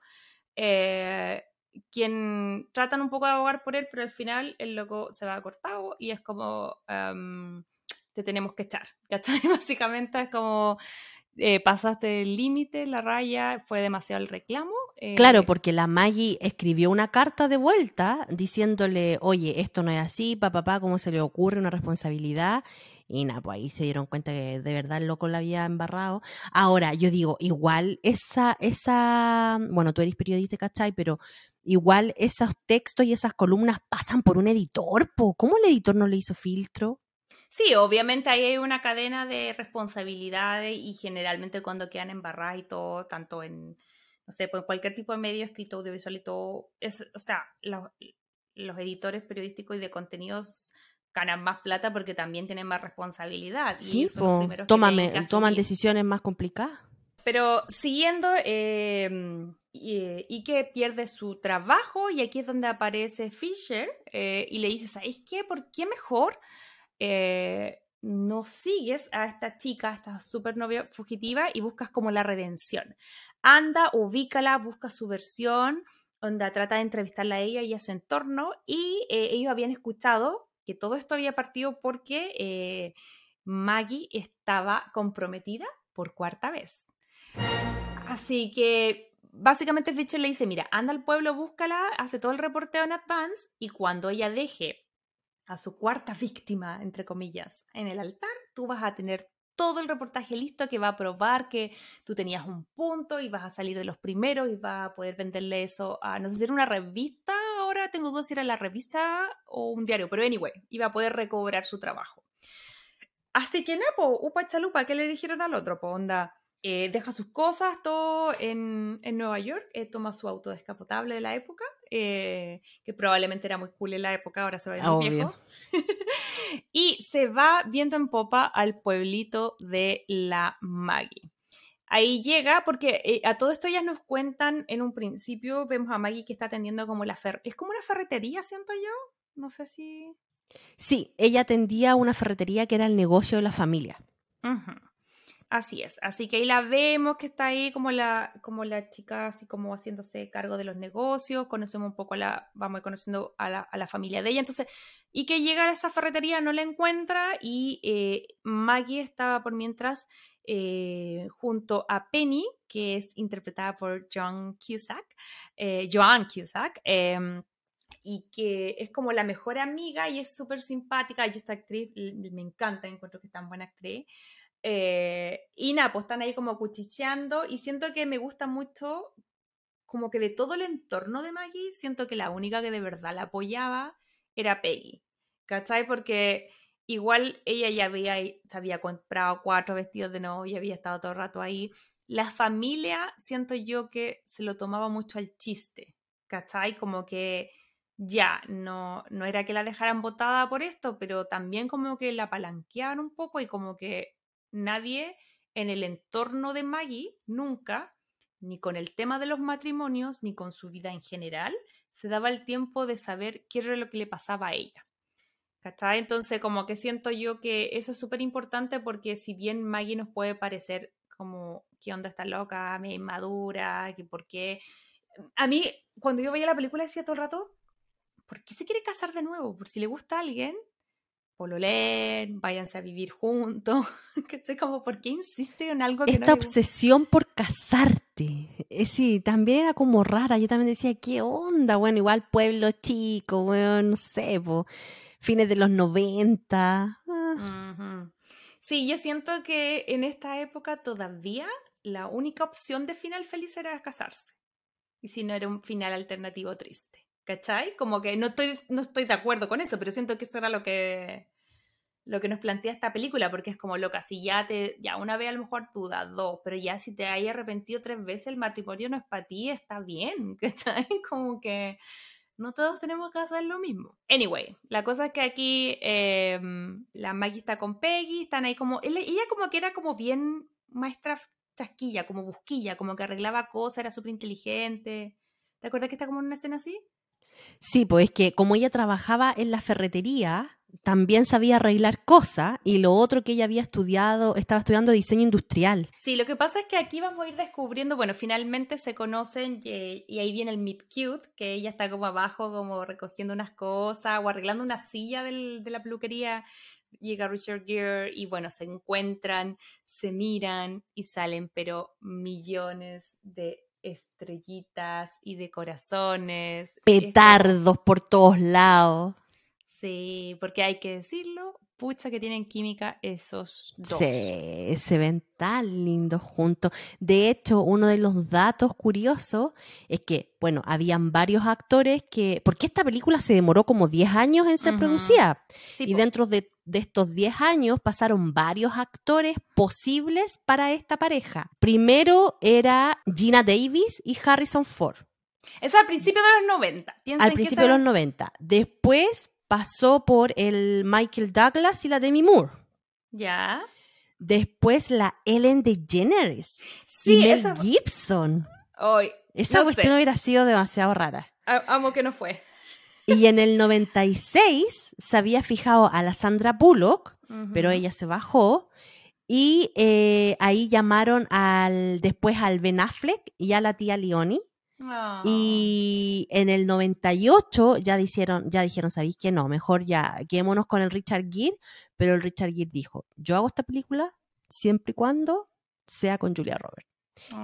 eh, quien tratan un poco de abogar por él, pero al final el loco se va cortado y es como, em, te tenemos que echar, ¿cachai? Básicamente es como, eh, pasaste el límite, la raya, fue demasiado el reclamo. eh, Claro, porque la Maggie escribió una carta de vuelta diciéndole, oye, esto no es así, papá, papá, ¿cómo se le ocurre una responsabilidad? Y nada, pues ahí se dieron cuenta que de verdad el loco la había embarrado. Ahora, yo digo, igual esa, esa, bueno, tú eres periodista, ¿cachai? Pero igual esos textos y esas columnas pasan por un editor, po. ¿Cómo el editor no le hizo filtro? Sí, obviamente ahí hay una cadena de responsabilidades y generalmente cuando quedan embarradas y todo, tanto en, no sé, pues cualquier tipo de medio escrito, audiovisual y todo, es, o sea, los, los editores periodísticos y de contenidos ganan más plata porque también tienen más responsabilidad. y Sí, los po. Tómame- toman decisiones más complicadas. Pero siguiendo, eh, y, y que pierde su trabajo, y aquí es donde aparece Fisher eh, y le dice, ¿sabes qué? ¿Por qué mejor eh, no sigues a esta chica, a esta supernovia fugitiva, y buscas como la redención? Anda, ubícala, busca su versión, onda, trata de entrevistarla a ella y a su entorno, y eh, ellos habían escuchado que todo esto había partido porque eh, Maggie estaba comprometida por cuarta vez. Así que básicamente Fisher le dice, mira, anda al pueblo, búscala, hace todo el reporteo en advance y cuando ella deje a su cuarta víctima, entre comillas, en el altar, tú vas a tener todo el reportaje listo que va a probar que tú tenías un punto y vas a salir de los primeros y vas a poder venderle eso a, no sé si era una revista, ahora tengo dudas si era la revista o un diario, pero anyway, iba a poder recobrar su trabajo. Así que, Napo, upa chalupa, ¿qué le dijeron al otro? Po, onda, eh, deja sus cosas, todo en, en Nueva York, eh, toma su auto descapotable de la época, eh, que probablemente era muy cool en la época, ahora se va a viejo. y se va viendo en popa al pueblito de la Maggie. Ahí llega, porque a todo esto ellas nos cuentan en un principio, vemos a Maggie que está atendiendo como la fer es como una ferretería, siento yo. No sé si. Sí, ella atendía una ferretería que era el negocio de la familia. Ujú. Así es. Así que ahí la vemos que está ahí como la, como la chica, así como haciéndose cargo de los negocios. Conocemos un poco a la, vamos conociendo a la, a la familia de ella. Entonces, y que llega a esa ferretería, no la encuentra y eh, Maggie estaba por mientras eh, junto a Penny, que es interpretada por John Cusack, eh, Joan Cusack, em, y que es como la mejor amiga y es súper simpática. Yo esta actriz me encanta, encuentro que es tan buena actriz. Eh, y nada, pues están ahí como cuchicheando y siento que me gusta mucho, como que de todo el entorno de Maggie, siento que la única que de verdad la apoyaba era Peggy, ¿cachai? Porque igual ella ya había, se había comprado cuatro vestidos de novia, había estado todo el rato ahí. La familia, siento yo que se lo tomaba mucho al chiste, ¿cachai? Como que ya, no, no era que la dejaran botada por esto, pero también como que la palanqueaban un poco y como que nadie en el entorno de Maggie nunca, ni con el tema de los matrimonios, ni con su vida en general, se daba el tiempo de saber qué era lo que le pasaba a ella. Entonces, como que siento yo que eso es súper importante porque si bien Maggie nos puede parecer como, ¿qué onda está loca? Me inmadura, que por qué... A mí, cuando yo veía la película decía todo el rato, ¿por qué se quiere casar de nuevo? Por si le gusta a alguien, pololer, váyanse a vivir juntos. ¿Cachai? Como, ¿por qué insiste en algo que no Esta gusta? obsesión por casarte. Eh, sí, también era como rara. Yo también decía, ¿qué onda? Bueno, igual pueblo chico, bueno, no sé, po, fines de los 90. Ah. Sí, yo siento que en esta época todavía la única opción de final feliz era casarse. Y si no era un final alternativo triste. ¿Cachai? Como que no estoy, no estoy de acuerdo con eso, pero siento que esto era lo que, lo que nos plantea esta película, porque es como loca, si ya te, ya una vez a lo mejor dudas, dos, pero ya si te hay arrepentido tres veces, el matrimonio no es para ti, está bien, ¿cachai? Como que no todos tenemos que hacer lo mismo. Anyway, la cosa es que aquí eh, la Maggie está con Peggy, están ahí como, ella como que era como bien maestra chasquilla, como busquilla, como que arreglaba cosas, era súper inteligente. ¿Te acuerdas que está como en una escena así? Sí, pues es que como ella trabajaba en la ferretería, también sabía arreglar cosas y lo otro que ella había estudiado, estaba estudiando diseño industrial. Sí, lo que pasa es que aquí vamos a ir descubriendo, bueno, finalmente se conocen y, y ahí viene el meet cute, que ella está como abajo, como recogiendo unas cosas o arreglando una silla del- de la peluquería. Llega Richard Gere y bueno, se encuentran, se miran y salen, pero millones de estrellitas y de corazones. Petardos por todos lados. Sí, porque hay que decirlo, pucha que tienen química esos dos. Sí, se ven tan lindos juntos. De hecho, uno de los datos curiosos es que, bueno, habían varios actores que, porque esta película se demoró como 10 años en ser producida. Sí, y po. dentro de, de estos 10 años pasaron varios actores posibles para esta pareja. Primero era Gina Davis y Harrison Ford, Eso al principio de los 90. Piensen al principio de los 90. Después pasó por el Michael Douglas y la Demi Moore. Ya. Después la Ellen DeGeneres Sí, y Mel esa. Gibson. Ay, Esa no cuestión sé. hubiera sido demasiado rara. A- Amo que no fue. Y en el 96 se había fijado a la Sandra Bullock, pero ella se bajó. Y eh, ahí llamaron al después al Ben Affleck y a la tía Leoni. Ah. Y en el 98 ya dijeron, ya dijeron, ¿sabéis que no? Mejor ya quedémonos con el Richard Gere. Pero el Richard Gere dijo, yo hago esta película siempre y cuando sea con Julia Roberts.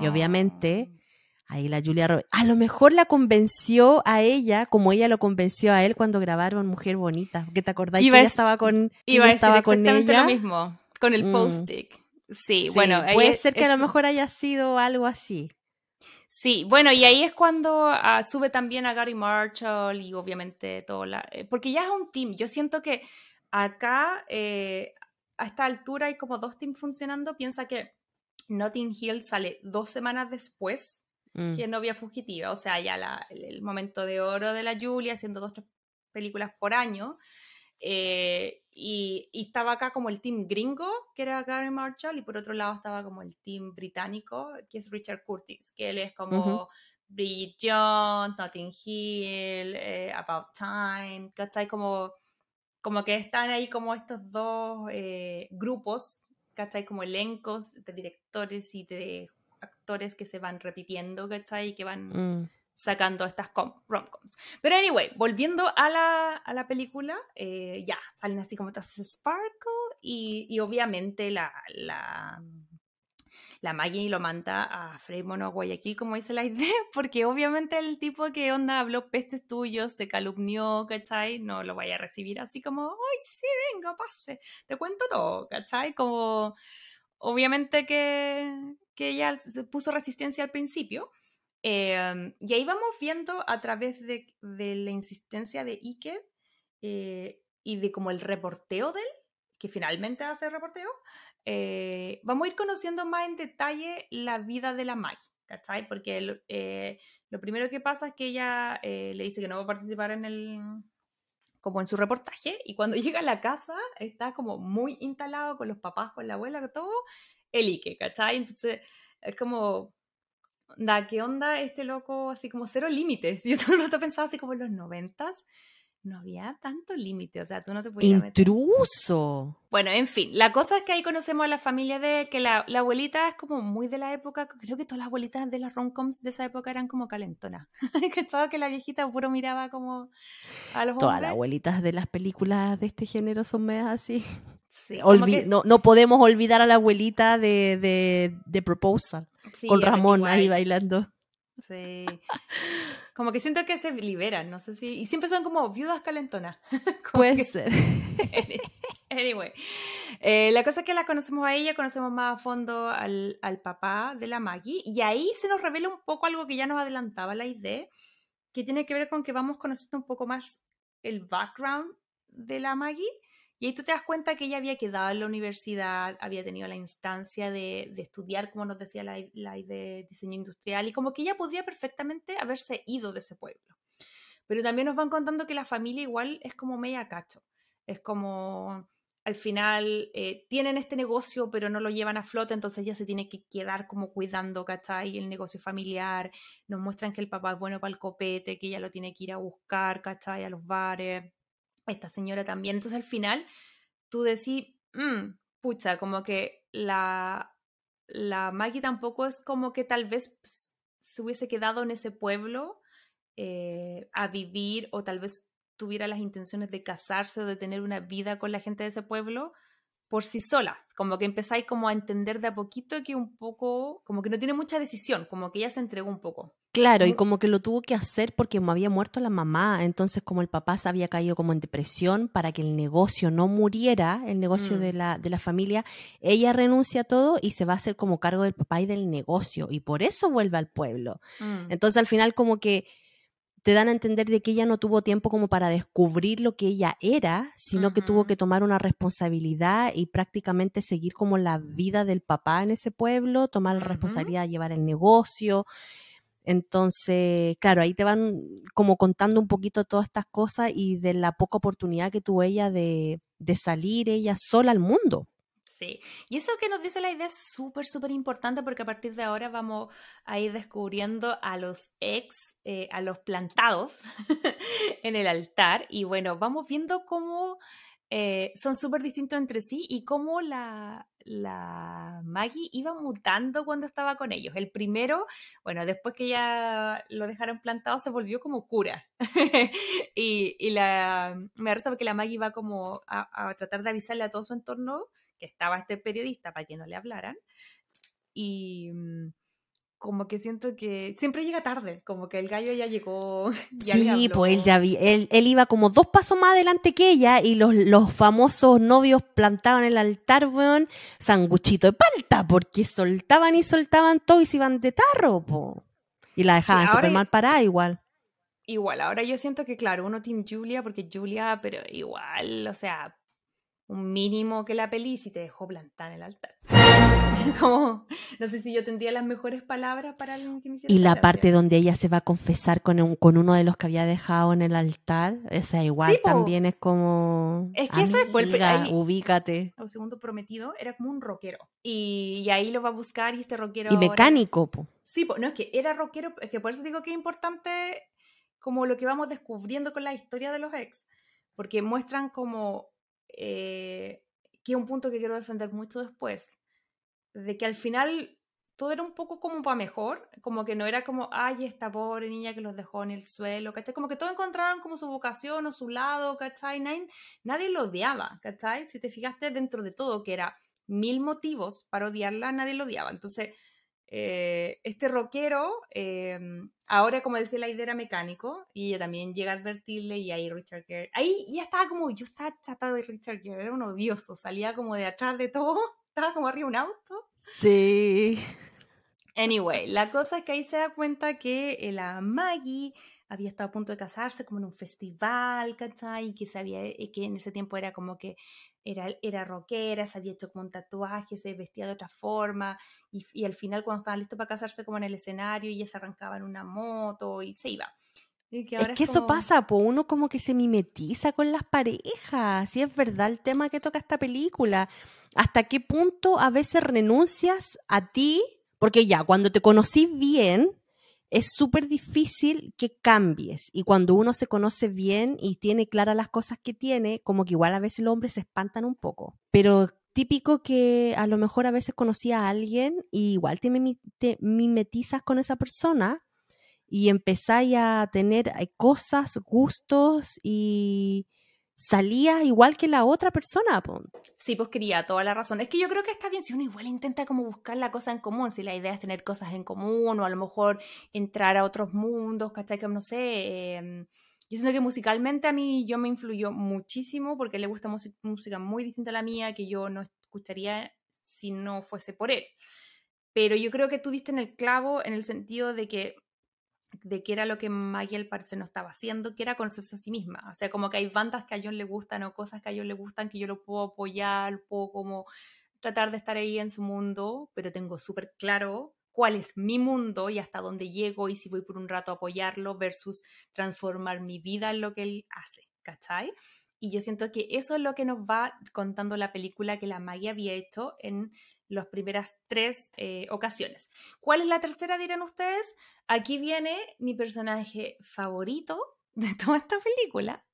y obviamente, Ahí la Julia Roberts. A lo mejor la convenció a ella como ella lo convenció a él cuando grabaron Mujer Bonita. ¿Qué te acordás Iba que ella estaba con, Iba a ella estaba con ella? lo mismo. Con el Mm. post-stick. Sí, Sí, bueno. puede ser que a lo mejor haya sido algo así. Sí, bueno, y ahí es cuando ah, sube también a Gary Marshall y obviamente todo la... eh, Porque ya es un team. Yo siento que acá, eh, a esta altura, hay como dos teams funcionando. Piensa que Notting Hill sale dos semanas después Mm. que Novia Fugitiva. O sea, ya la- el, el momento de oro de la Julia, haciendo dos tres películas por año. Eh, y, y estaba acá como el team gringo, que era Gary Marshall, y por otro lado estaba como el team británico, que es Richard Curtis, que él es como Ujú. Bridget Jones, Notting Hill, eh, About Time, ¿cachai? Como, como que están ahí como estos dos eh, grupos, ¿cachai? Como elencos de directores y de actores que se van repitiendo, ¿cachai? Y que van Mm. Sacando estas com- rom-coms. Pero anyway, volviendo a la, a la película, eh, ya, salen así como todas sparkle y, y obviamente la, la, la Maggie lo manda a Fremont o a Guayaquil, como dice la idea, porque obviamente el tipo que onda habló pestes tuyos, te calumnió, ¿cachai? No lo vaya a recibir así como, ¡ay, sí, venga, pase! Te cuento todo, ¿cachai? Como, obviamente que, que ella se puso resistencia al principio. Eh, y ahí vamos viendo a través de, de la insistencia de Ike eh, y de como el reporteo de él, que finalmente hace el reporteo, eh, vamos a ir conociendo más en detalle la vida de la Maggie, ¿cachai? Porque el- eh, lo primero que pasa es que ella eh, le dice que no va a participar en el como en su reportaje y cuando llega a la casa está como muy instalado con los papás, con la abuela, con todo, el Ike, ¿cachai? Entonces es como, da, ¿qué onda este loco? Así como cero límites. Yo todo el rato pensaba así como en los noventas, no había tanto límite, o sea, tú no te podías meter. Intruso. Bueno, en fin, la cosa es que ahí conocemos a la familia de que la, la abuelita es como muy de la época, creo que todas las abuelitas de las romcoms de esa época eran como calentonas. que todo que la viejita puro miraba como a los Todas las abuelitas de las películas de este género son medias así. Sí, que- no, no podemos olvidar a la abuelita de, de, de Proposal. Sí, con Ramón ahí bailando. Sí. Como que siento que se liberan, no sé si. Y siempre son como viudas calentonas. Como Puede que- ser. Anyway, eh, la cosa es que la conocemos a ella, conocemos más a fondo al, al papá de la Maggie, y ahí se nos revela un poco algo que ya nos adelantaba la idea, que tiene que ver con que vamos conociendo un poco más el background de la Maggie, y ahí tú te das cuenta que ella había quedado en la universidad, había tenido la instancia de, estudiar, como nos decía la, la de diseño industrial, y como que ella podría perfectamente haberse ido de ese pueblo. Pero también nos van contando que la familia igual es como media cacho. Es como, al final, eh, tienen este negocio, pero no lo llevan a flote, entonces ella se tiene que quedar como cuidando, ¿cachai? El negocio familiar. Nos muestran que el papá es bueno para el copete, que ella lo tiene que ir a buscar, ¿cachai? A los bares. Esta señora también. Entonces, al final, tú decís, "Mm, pucha, como que la, la Maggie tampoco es como que tal vez se hubiese quedado en ese pueblo eh, a vivir o tal vez tuviera las intenciones de casarse o de tener una vida con la gente de ese pueblo por sí sola, como que empezáis como a entender de a poquito que un poco, como que no tiene mucha decisión, como que ella se entregó un poco. Claro, y como que lo tuvo que hacer porque me había muerto la mamá, entonces como el papá se había caído como en depresión para que el negocio no muriera, el negocio Mm. de la, de la familia, ella renuncia a todo y se va a hacer como cargo del papá y del negocio, y por eso vuelve al pueblo. Mm, Entonces al final como que te dan a entender de que ella no tuvo tiempo como para descubrir lo que ella era, sino que tuvo que tomar una responsabilidad y prácticamente seguir como la vida del papá en ese pueblo, tomar la responsabilidad de llevar el negocio. Entonces, claro, ahí te van como contando un poquito todas estas cosas y de la poca oportunidad que tuvo ella de, de salir ella sola al mundo. Sí, y eso que nos dice la idea es súper, súper importante porque a partir de ahora vamos a ir descubriendo a los ex, eh, a los plantados en el altar y bueno, vamos viendo cómo eh, son súper distintos entre sí y cómo la, la Maggie iba mutando cuando estaba con ellos. El primero, bueno, después que ya lo dejaron plantado se volvió como cura y, y la, me porque la Maggie va como a, a tratar de avisarle a todo su entorno que estaba este periodista para que no le hablaran. Y mm, como que siento que siempre llega tarde, como que el gallo ya llegó. Ya sí, pues él ya vi, él, él iba como dos pasos más adelante que ella y los, los famosos novios plantaban en el altar, weón, sanguchito de palta, porque soltaban y soltaban todo y se iban de tarro, po. Y la dejaban súper mal parada igual. Igual, ahora yo siento que, claro, uno Team Julia, porque Julia, pero igual, o sea, un mínimo que la peli si te dejó plantar en el altar. como, no sé si yo tendría las mejores palabras para alguien que me hiciera Y la parte donde ella se va a confesar con, un- con uno de los que había dejado en el altar, esa igual Sí, po. también es como... Es que eso es, pues, el pe- "Amiga, ahí- ubícate. o segundo prometido, era como un rockero. Y, y ahí lo va a buscar y este rockero Y ahora- mecánico, po. Sí, po- no, es que era rockero, es que por eso digo que es importante como lo que vamos descubriendo con la historia de los ex, porque muestran como, eh, que es un punto que quiero defender mucho después, de que al final todo era un poco como para mejor, como que no era como, ay, esta pobre niña que los dejó en el suelo, ¿cachai? Como que todos encontraron como su vocación o su lado, ¿cachai? Nadie, nadie lo odiaba, ¿cachai? Si te fijaste dentro de todo, que era mil motivos para odiarla, nadie lo odiaba. Entonces, eh, este rockero, eh, ahora como decía la idea era mecánico, y ella también llega a advertirle y ahí Richard Gere, ahí ya estaba como, yo estaba chata de Richard Gere, era un odioso, salía como de atrás de todo, estaba como arriba de un auto. Sí. Anyway, la cosa es que ahí se da cuenta que eh, la Maggie había estado a punto de casarse como en un festival, ¿cachai? Y que, se había, eh, que en ese tiempo era como que era, era rockera, se había hecho como un tatuaje, se vestía de otra forma, y, y al final cuando estaban listos para casarse como en el escenario, ella se arrancaba en una moto y se iba. Y que ahora Es que eso como- pasa, po, uno como que se mimetiza con las parejas, sí es verdad el tema que toca esta película. ¿Hasta qué punto a veces renuncias a ti? Porque ya, cuando te conocí bien, es súper difícil que cambies. Y cuando uno se conoce bien y tiene claras las cosas que tiene, como que igual a veces los hombres se espantan un poco. Pero típico que a lo mejor a veces conocí a alguien y igual te, mimi- te mimetizas con esa persona y empezáis a tener eh, cosas, gustos y salía igual que la otra persona. po. Sí, pues quería toda la razón. Es que yo creo que está bien si uno igual intenta como buscar la cosa en común, si la idea es tener cosas en común o a lo mejor entrar a otros mundos, ¿cachai? Que no sé. em, yo siento que musicalmente a mí yo me influyó muchísimo porque le gusta música muy distinta a la mía que yo no escucharía si no fuese por él. Pero yo creo que tú diste en el clavo en el sentido de que de que era lo que Maggie al parecer no estaba haciendo, que era conocerse a sí misma. O sea, como que hay bandas que a John le gustan o cosas que a John le gustan que yo lo puedo apoyar, puedo como tratar de estar ahí en su mundo, pero tengo súper claro cuál es mi mundo y hasta dónde llego y si voy por un rato a apoyarlo versus transformar mi vida en lo que él hace, ¿cachai? Y yo siento que eso es lo que nos va contando la película que la Maggie había hecho en las primeras tres eh, ocasiones. ¿Cuál es la tercera, dirán ustedes? Aquí viene mi personaje favorito de toda esta película,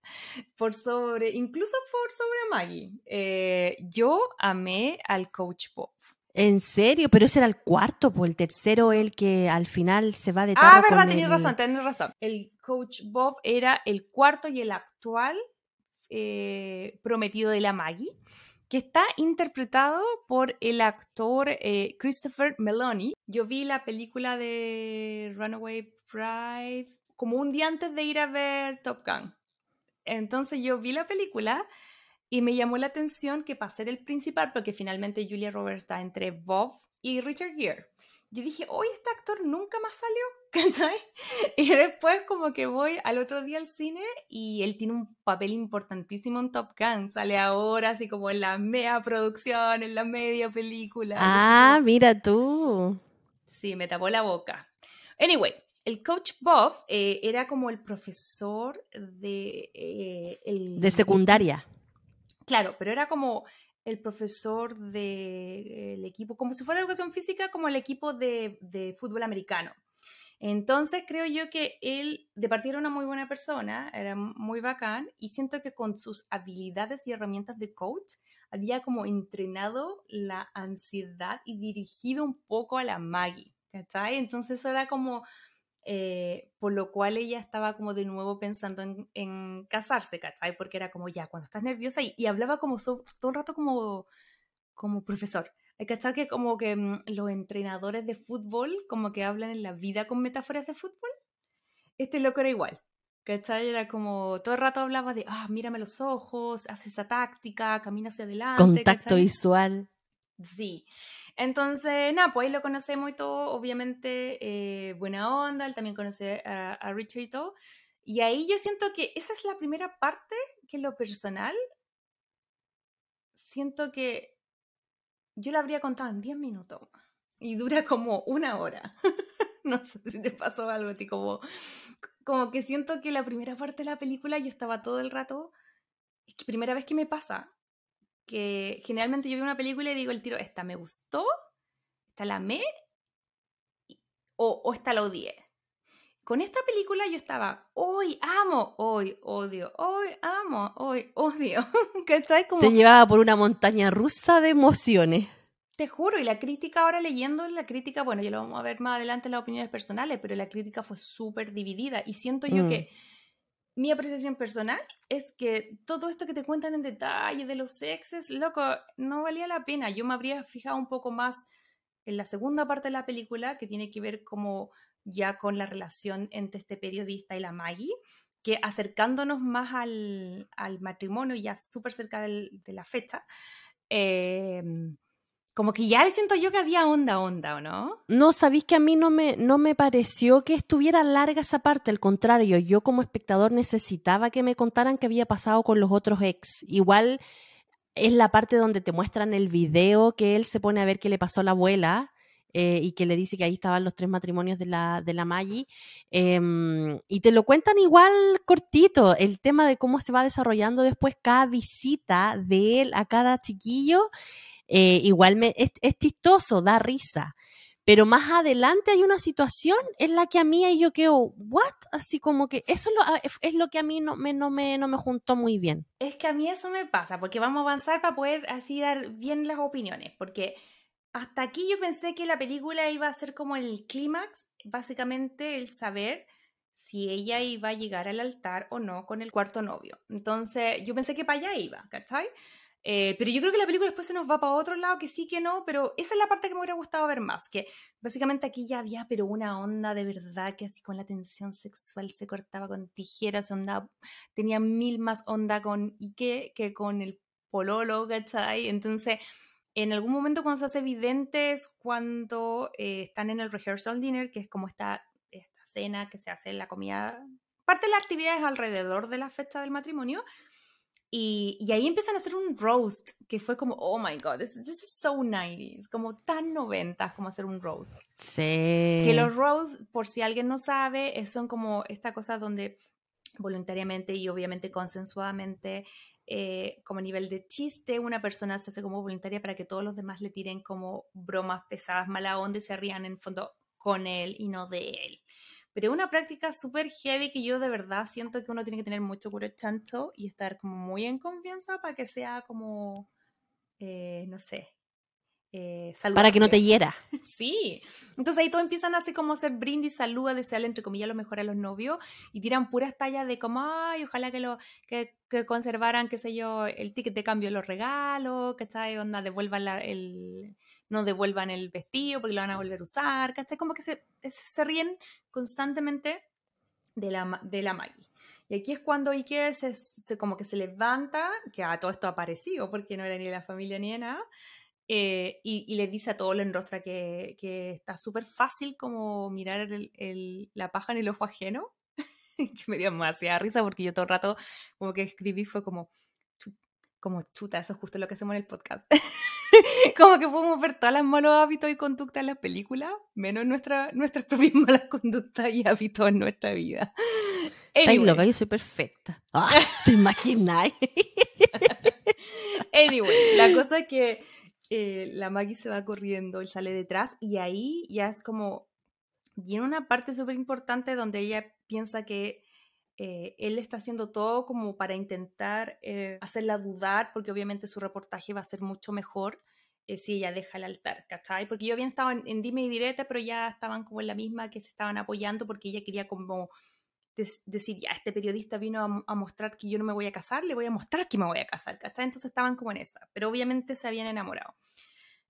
por sobre, incluso por sobre Maggie. Eh, yo amé al Coach Bob. ¿En serio? Pero ese era el cuarto, pues el tercero el que al final se va de Ah, verdad, tenías el- razón, tenés razón. El Coach Bob era el cuarto y el actual eh, prometido de la Maggie, que está interpretado por el actor eh, Christopher Meloni. Yo vi la película de Runaway Bride como un día antes de ir a ver Top Gun. Entonces yo vi la película y me llamó la atención que para ser el principal, porque finalmente Julia Roberts está entre Bob y Richard Gere. Yo dije, hoy este actor nunca más salió, ¿cachai? Y después como que voy al otro día al cine y él tiene un papel importantísimo en Top Gun. Sale ahora así como en la media producción, en la media película. Ah, mira tú. Sí, me tapó la boca. Anyway, el coach Bob eh, era como el profesor de... eh, el- De secundaria. Claro, pero era como el profesor del equipo, como si fuera educación física, como el equipo de, fútbol americano. Entonces creo yo que él de partida era una muy buena persona, era muy bacán, y siento que con sus habilidades y herramientas de coach había como entrenado la ansiedad y dirigido un poco a la Maggie, ¿cachai? Entonces era como, eh, por lo cual ella estaba como de nuevo pensando en, en casarse, ¿cachai? Porque era como ya, cuando estás nerviosa y, y hablaba como so- todo el rato como, como profesor. Hay ¿Cachai? Que como que mm, los entrenadores de fútbol como que hablan en la vida con metáforas de fútbol. Este loco era igual. ¿Cachai? Era como todo el rato hablaba de, ah, mírame los ojos, hace esa táctica, camina hacia adelante. Contacto ¿cachai? visual. Sí. Entonces, nada, pues ahí lo conocemos y todo, obviamente, eh, buena onda, él también conoce a, Richard y todo. Y ahí yo siento que esa es la primera parte que lo personal siento que yo la habría contado en 10 minutos y dura como una hora. no sé si te pasó algo a ti, como, como que siento que la primera parte de la película yo estaba todo el rato, es que primera vez que me pasa, que generalmente yo veo una película y digo el tiro, esta me gustó, esta la amé o, o esta la odié. Con esta película yo estaba, hoy amo, hoy odio, hoy amo, hoy odio. ¿Cachai? Como, Te llevaba por una montaña rusa de emociones. te juro, y la crítica ahora leyendo, la crítica, bueno, ya lo vamos a ver más adelante en las opiniones personales, pero la crítica fue súper dividida y siento yo Mm. que mi apreciación personal es que todo esto que te cuentan en detalle de los sexes, loco, no valía la pena. Yo me habría fijado un poco más en la segunda parte de la película, que tiene que ver como ya con la relación entre este periodista y la Maggie, que acercándonos más al, al matrimonio, ya súper cerca de la fecha, eh, como que ya siento yo que había onda, onda, ¿o no? No, sabéis que a mí no me, no me pareció que estuviera larga esa parte, al contrario, yo como espectador necesitaba que me contaran qué había pasado con los otros ex. Igual es la parte donde te muestran el video que él se pone a ver qué le pasó a la abuela eh, y que le dice que ahí estaban los tres matrimonios de la, de la Maggie. em, y te lo cuentan igual cortito, el tema de cómo se va desarrollando después cada visita de él a cada chiquillo. Eh, igual es, es chistoso, da risa. Pero más adelante hay una situación en la que a mí ahí yo quedo, ¿what? Así como que eso es lo, ah, es lo que a mí no me, no, me, no me juntó muy bien. Es que a mí eso me pasa, porque vamos a avanzar para poder así dar bien las opiniones, porque hasta aquí yo pensé que la película iba a ser como el clímax, básicamente el saber si ella iba a llegar al altar o no con el cuarto novio. Entonces, yo pensé que para allá iba, ¿cachai? Eh, pero yo creo que la película después se nos va para otro lado, que sí, que no, pero esa es la parte que me hubiera gustado ver más, que básicamente aquí ya había, pero una onda de verdad, que así con la tensión sexual se cortaba con tijeras, onda, tenía mil más onda con Ike que con el pololo, ¿cachai? Entonces, en algún momento cuando se hace evidente es cuando eh, están en el rehearsal dinner, que es como esta, esta cena que se hace en la comida, parte de la actividad es alrededor de la fecha del matrimonio, y, y, ahí empiezan a hacer un roast que fue como, oh my god, this, is so 90s, como tan 90 como hacer un roast. Sí. Que los roasts, por si alguien no sabe, son como esta cosa donde voluntariamente y obviamente consensuadamente, eh, como nivel de chiste, una persona se hace como voluntaria para que todos los demás le tiren como bromas pesadas, mala onda y se rían en fondo con él y no de él. Pero es una práctica súper heavy que yo de verdad siento que uno tiene que tener mucho cura chancho y estar como muy en confianza para que sea como, eh, no sé, eh, Para que no te hiera. Sí. Entonces ahí todos empiezan así como hacer brindis, saluda, desearle entre comillas lo mejor a los novios y tiran puras tallas de como, ay, ojalá que lo que, conservaran, qué sé yo, el ticket de cambio, los regalos, ¿cachai? Onda, devuelvan el, no devuelvan el vestido porque lo van a volver a usar, ¿cachai? Como que se, se ríen constantemente de la, de la Maggie. Y aquí es cuando Ike se, se, como que se levanta, que a todo esto ha aparecido porque no era ni la familia ni nada, eh, y, le dice a todo el enrostra que, que está súper fácil como mirar el, la paja en el ojo ajeno, que me dio demasiada risa porque yo todo el rato como que escribí fue como, como chuta, eso es justo lo que hacemos en el podcast. como que podemos ver todas las malos hábitos y conductas en las películas, menos nuestra, nuestras propias malas conductas y hábitos en nuestra vida. Anyway. loca, yo soy perfecta. Ah, ¿Te imaginas? anyway, la cosa es que eh, la Maggie se va corriendo, él sale detrás y ahí ya es como, viene una parte súper importante donde ella piensa que eh, él está haciendo todo como para intentar eh, hacerla dudar, porque obviamente su reportaje va a ser mucho mejor si ella deja el altar, ¿cachai? Porque yo había estado en, dime y direte, pero ya estaban como en la misma que se estaban apoyando porque ella quería como decir, ya, este periodista vino a, mostrar que yo no me voy a casar, le voy a mostrar que me voy a casar, ¿cachai? Entonces estaban como en esa, pero obviamente se habían enamorado.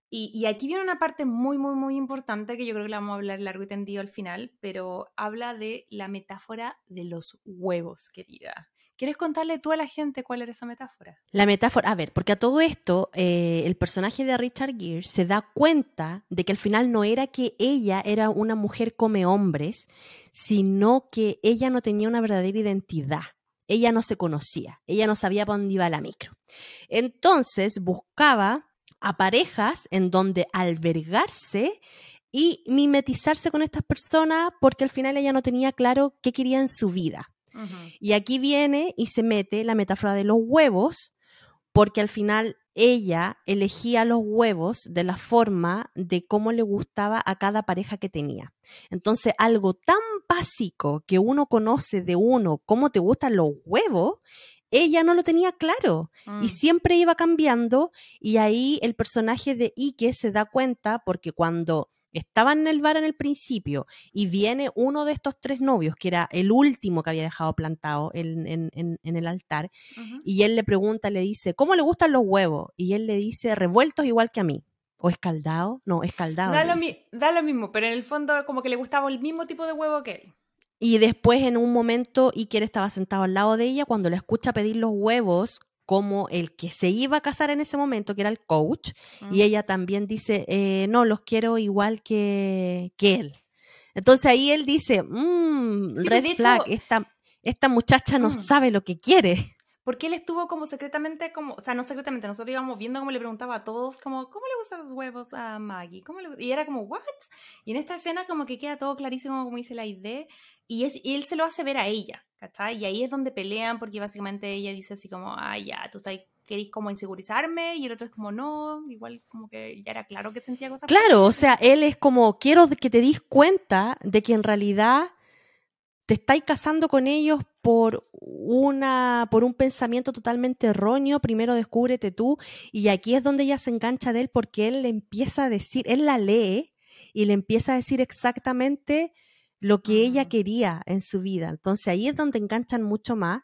Y, y, aquí viene una parte muy, muy, muy importante que yo creo que la vamos a hablar largo y tendido al final, pero habla de la metáfora de los huevos, querida. ¿Quieres contarle tú a la gente cuál era esa metáfora? La metáfora, a ver, porque a todo esto, eh, el personaje de Richard Gere se da cuenta de que al final no era que ella era una mujer come hombres, sino que ella no tenía una verdadera identidad. Ella no se conocía, ella no sabía para dónde iba la micro. Entonces buscaba a parejas en donde albergarse y mimetizarse con estas personas porque al final ella no tenía claro qué quería en su vida. Y aquí viene y se mete la metáfora de los huevos, porque al final ella elegía los huevos de la forma de cómo le gustaba a cada pareja que tenía. Entonces, algo tan básico que uno conoce de uno, cómo te gustan los huevos, ella no lo tenía claro y mm. siempre iba cambiando y ahí el personaje de Ike se da cuenta porque cuando estaban en el bar en el principio y viene uno de estos tres novios, que era el último que había dejado plantado en, el altar, y él le pregunta, le dice, ¿cómo le gustan los huevos? Y él le dice, revueltos igual que a mí. ¿O escaldado? No, escaldado. Da lo, da lo mismo, pero en el fondo como que le gustaba el mismo tipo de huevo que él. Y después en un momento Iker estaba sentado al lado de ella cuando le escucha pedir los huevos como el que se iba a casar en ese momento, que era el coach, y mm. ella también dice, eh, no, los quiero igual que, que él. Entonces ahí él dice, mmm, red flag, esta, esta muchacha no mm. sabe lo que quiere. Porque él estuvo como secretamente, como, o sea, no secretamente, nosotros íbamos viendo cómo le preguntaba a todos, como, ¿cómo le gustan los huevos a Maggie? ¿Cómo y era como, ¿what? Y en esta escena como que queda todo clarísimo como dice la idea, y, es, y él se lo hace ver a ella, ¿cachai? Y ahí es donde pelean porque básicamente ella dice así como, ay, ya, tú estás querís como insegurizarme y el otro es como no, igual como que ya era claro que sentía cosas. Claro, o sea, él es como quiero que te dis cuenta de que en realidad te estáis casando con ellos por una por un pensamiento totalmente erróneo, primero descúbrete tú y aquí es donde ella se engancha de él porque él le empieza a decir, él la lee y le empieza a decir exactamente lo que ella Mm. quería en su vida. Entonces ahí es donde enganchan mucho más,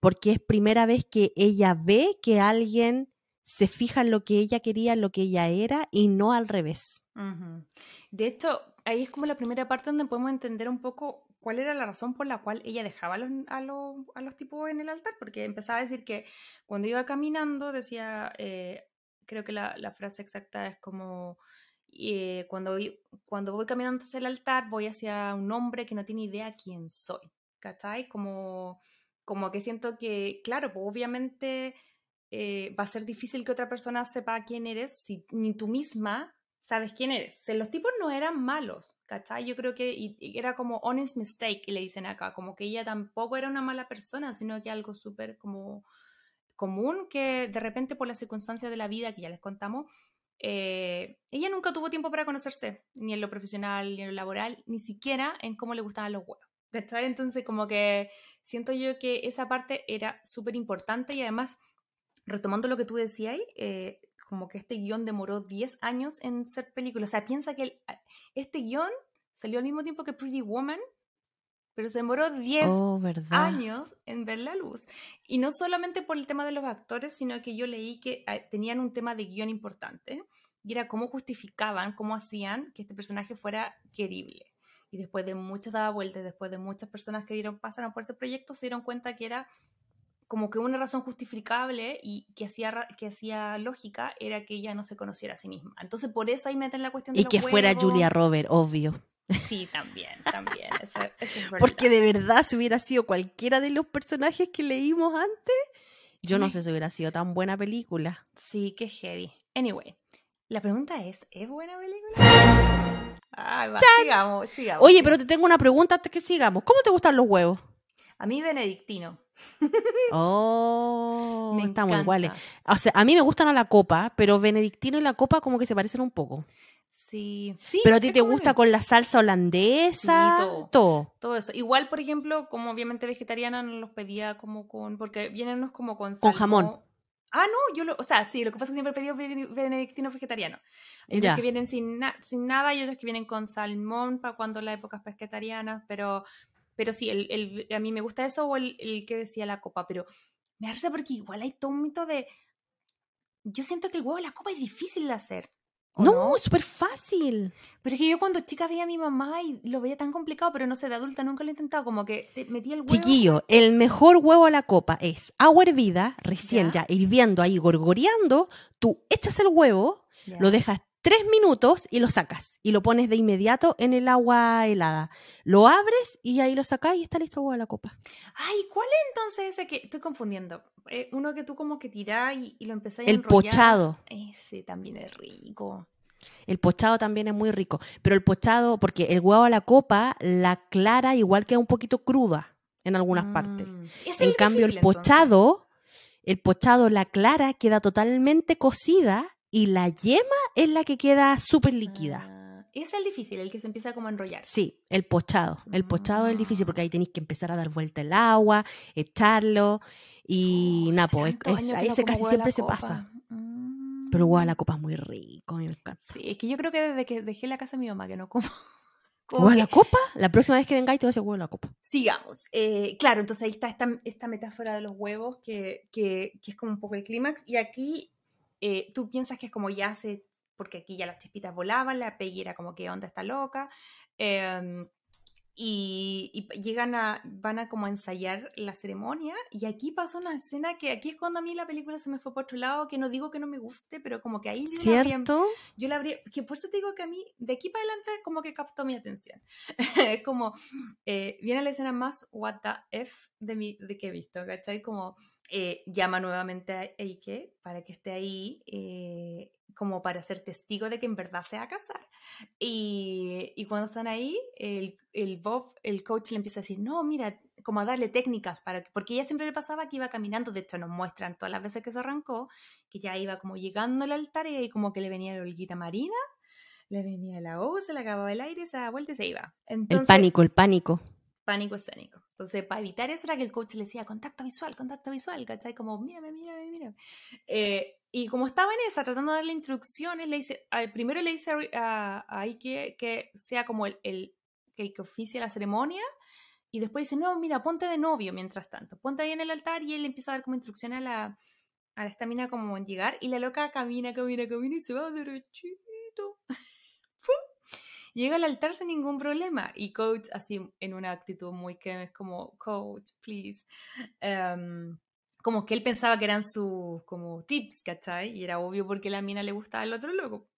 porque es primera vez que ella ve que alguien se fija en lo que ella quería, en lo que ella era, y no al revés. De hecho, ahí es como la primera parte donde podemos entender un poco cuál era la razón por la cual ella dejaba a los, a los, a los tipos en el altar, porque empezaba a decir que cuando iba caminando decía, eh, creo que la, la frase exacta es como, eh, cuando, cuando voy caminando hacia el altar voy hacia un hombre que no tiene idea quién soy, ¿cachai? Como, como que siento que, claro, pues obviamente eh, va a ser difícil que otra persona sepa quién eres si ni tú misma sabes quién eres. O los tipos no eran malos, ¿cachai? Yo creo que era como honest mistake, le dicen acá, como que ella tampoco era una mala persona, sino que algo súper como común que de repente por las circunstancias de la vida que ya les contamos, eh, ella nunca tuvo tiempo para conocerse, ni en lo profesional, ni en lo laboral, ni siquiera en cómo le gustaban los huevos. ¿cachai? Entonces, como que siento yo que esa parte era súper importante y además, retomando lo que tú decías, eh, como que este guion demoró 10 años en ser película. O sea, piensa que el- este guion salió al mismo tiempo que Pretty Woman, pero se demoró 10 Oh, ¿verdad? años en ver la luz. Y no solamente por el tema de los actores, sino que yo leí que ah, tenían un tema de guion importante, y era cómo justificaban, cómo hacían que este personaje fuera querible. Y después de muchas dadas vueltas, después de muchas personas que dieron, pasaron por ese proyecto, se dieron cuenta que era como que una razón justificable y que hacía, que hacía lógica era que ella no se conociera a sí misma. Entonces, por eso ahí meten la cuestión de Y los que fuera. Julia Robert, obvio. Sí, también, también. Eso, eso es. Porque de verdad, si hubiera sido cualquiera de los personajes que leímos antes, yo no sé si hubiera sido tan buena película. Sí, qué heavy. Anyway, la pregunta es, ¿es buena película? Ay, va, sigamos, sigamos. Oye, sigamos. pero te tengo una pregunta antes que sigamos. ¿Cómo te gustan los huevos? A mí benedictino. Oh, me estamos encanta. iguales. O sea, a mí me gustan a la copa, pero Benedictino y la copa como que se parecen un poco. Sí, sí. Pero a ti te gusta con la salsa holandesa, Sí, todo. todo. todo eso. Igual, por ejemplo, como obviamente vegetariana no los pedía como con, porque vienen unos como con Con jamón. Ah, no, yo lo, o sea, sí, lo que pasa es que siempre he pedido bene- benedictino vegetariano. Hay Ya. que vienen sin, na- sin nada y otros que vienen con salmón para cuando la época es pesquetariana, pero, pero sí, el, el- a mí me gusta eso o el, el que decía la copa, pero me risa porque igual hay todo un mito de... Yo siento que el huevo de la copa es difícil de hacer. ¿o No, es súper fácil. Pero es que yo cuando chica veía a mi mamá y lo veía tan complicado, pero no sé, de adulta nunca lo he intentado, como que te metía el huevo... Chiquillo, el mejor huevo a la copa es agua hervida, recién Ya. ya, hirviendo ahí, gorgoreando. Tú echas el huevo, Ya. lo dejas tres minutos y lo sacas. Y lo pones de inmediato en el agua helada. Lo abres y ahí lo sacas y está listo el huevo a la copa. Ay, ¿cuál es entonces ese que estoy confundiendo? Eh, uno que tú como que tirás y, y lo empezás a El enrollar. pochado. Ese también es rico. El pochado también es muy rico. Pero el pochado, porque el huevo a la copa, la clara igual queda un poquito cruda en algunas partes. Mm. Ese es En cambio, el entonces. pochado, el pochado, la clara queda totalmente cocida y la yema es la que queda súper líquida. Ah, ese es el difícil, el que se empieza como a enrollar. Sí, el pochado. El pochado es difícil porque Ah. ahí tenéis que empezar a dar vuelta el agua, echarlo y Oh, nada, pues tantos es- años que ahí se casi siempre se pasa. Pero el huevo a la Mm. copa es muy rico, a mí me encanta. Sí, es que yo creo que desde que dejé la casa de mi mamá que no como. como ¿Huevo a la copa? La próxima vez que vengáis te voy a huevo a la copa. Sigamos. Eh, claro, entonces ahí está esta, esta metáfora de los huevos que, que- que es como un poco el clímax. Y aquí eh, tú piensas que es como ya se. Porque aquí ya las chispitas volaban, la Peggy era como que onda está loca. em, y, y llegan a. van a como ensayar la ceremonia. Y aquí pasa una escena que aquí es cuando a mí la película se me fue por otro lado. Que no digo que no me guste, pero como que ahí yo la habría- ¿Cierto? yo la habría, que por eso te digo que a mí, de aquí para adelante, como que captó mi atención. es como, eh, viene la escena más what the F de, mi, de que he visto, ¿cachai? Como eh, llama nuevamente a Eike para que esté ahí, eh, como para ser testigo de que en verdad se va a casar. Y, y cuando están ahí, el, el Bob, el coach le empieza a decir, no, mira, como a darle técnicas, para que, porque ella siempre le pasaba que iba caminando, de hecho nos muestran todas las veces que se arrancó, que ya iba como llegando al altar y como que le venía la olguita marina, le venía la O, se le acababa el aire, se daba vuelta y se iba. El pánico, el pánico. Pánico escénico. Entonces, para evitar eso era que el coach le decía contacto visual, contacto visual, ¿cachai? Como, mírame, mírame, mírame. Eh, y como estaba en esa, tratando de darle instrucciones, le dice, al- primero le dice a, a, Ike que sea como el, el- que, oficia la ceremonia. Y después dice, no, mira, ponte de novio mientras tanto. Ponte ahí en el altar y él empieza a dar como instrucciones a la, a esta mina como en llegar. Y la loca camina, camina, camina y se va derechito. Llega al altar sin ningún problema. Y coach así en una actitud muy que es como, coach, please. Em, como que él pensaba que eran sus como tips, ¿cachai? Y era obvio porque la mina le gustaba al otro loco.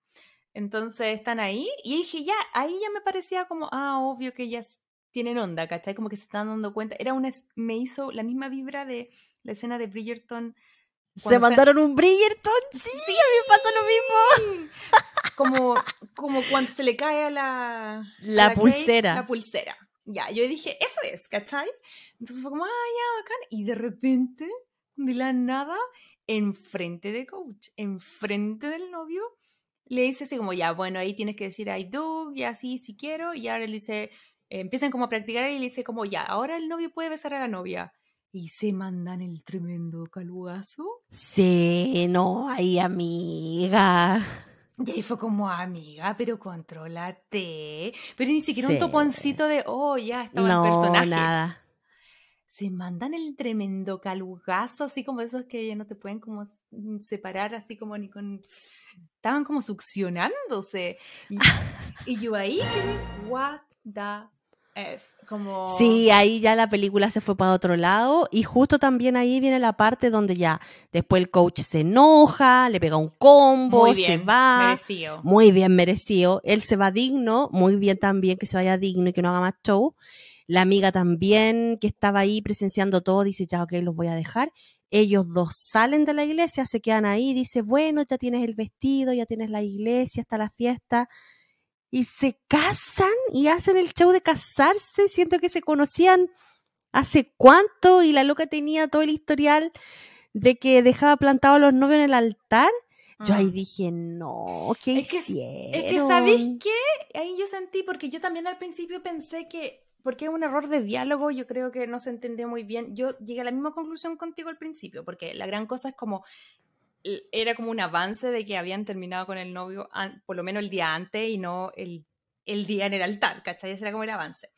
Entonces están ahí y dije, ya, ahí ya me parecía como, ah, obvio que ya tienen onda, ¿cachai? Como que se están dando cuenta. Era una, me hizo la misma vibra de la escena de Bridgerton. ¿Se mandaron un Bridgerton? Sí, a mí me pasa lo mismo. Como, como cuando se le cae a la... La, pulsera. la pulsera. Ya, yo dije, eso es, ¿cachai? Entonces fue como, ah, ya, bacán. Y de repente, de la nada, enfrente de coach, enfrente del novio, le dice así como, ya, bueno, ahí tienes que decir I do, y así, si quiero. Y ahora él dice, empiezan como a practicar y le dice como, ya, ahora el novio puede besar a la novia. Y se mandan el tremendo calugazo. Sí, no, ahí amiga. Y ahí fue como, amiga, pero contrólate. Pero ni siquiera un toponcito de, oh, ya estaba el personaje. nada. Se mandan el tremendo calugazo, así como esos que ya no te pueden como separar, así como ni con... Estaban como succionándose. Y, y yo ahí, what the como... Sí, ahí ya la película se fue para otro lado y justo también ahí viene la parte donde ya después el coach se enoja, le pega un combo, muy bien, se va. Merecido. Muy bien merecido. Él se va digno, muy bien también que se vaya digno y que no haga más show. La amiga también que estaba ahí presenciando todo dice, ya ok, los voy a dejar. Ellos dos salen de la iglesia, se quedan ahí, dice, bueno, ya tienes el vestido, ya tienes la iglesia, está la fiesta y se casan y hacen el show de casarse. Siento que se conocían hace cuánto y la loca tenía todo el historial de que dejaba plantados los novios en el altar. Yo ahí dije, no, ¿qué es Que, es que, ¿sabéis qué? Ahí yo sentí, porque yo también al principio pensé que, porque es un error de diálogo, yo creo que no se entendió muy bien. Yo llegué a la misma conclusión contigo al principio, porque la gran cosa es como era como un avance de que habían terminado con el novio por lo menos el día antes y no el, el día en el altar, ¿cachai? Ese era como el avance.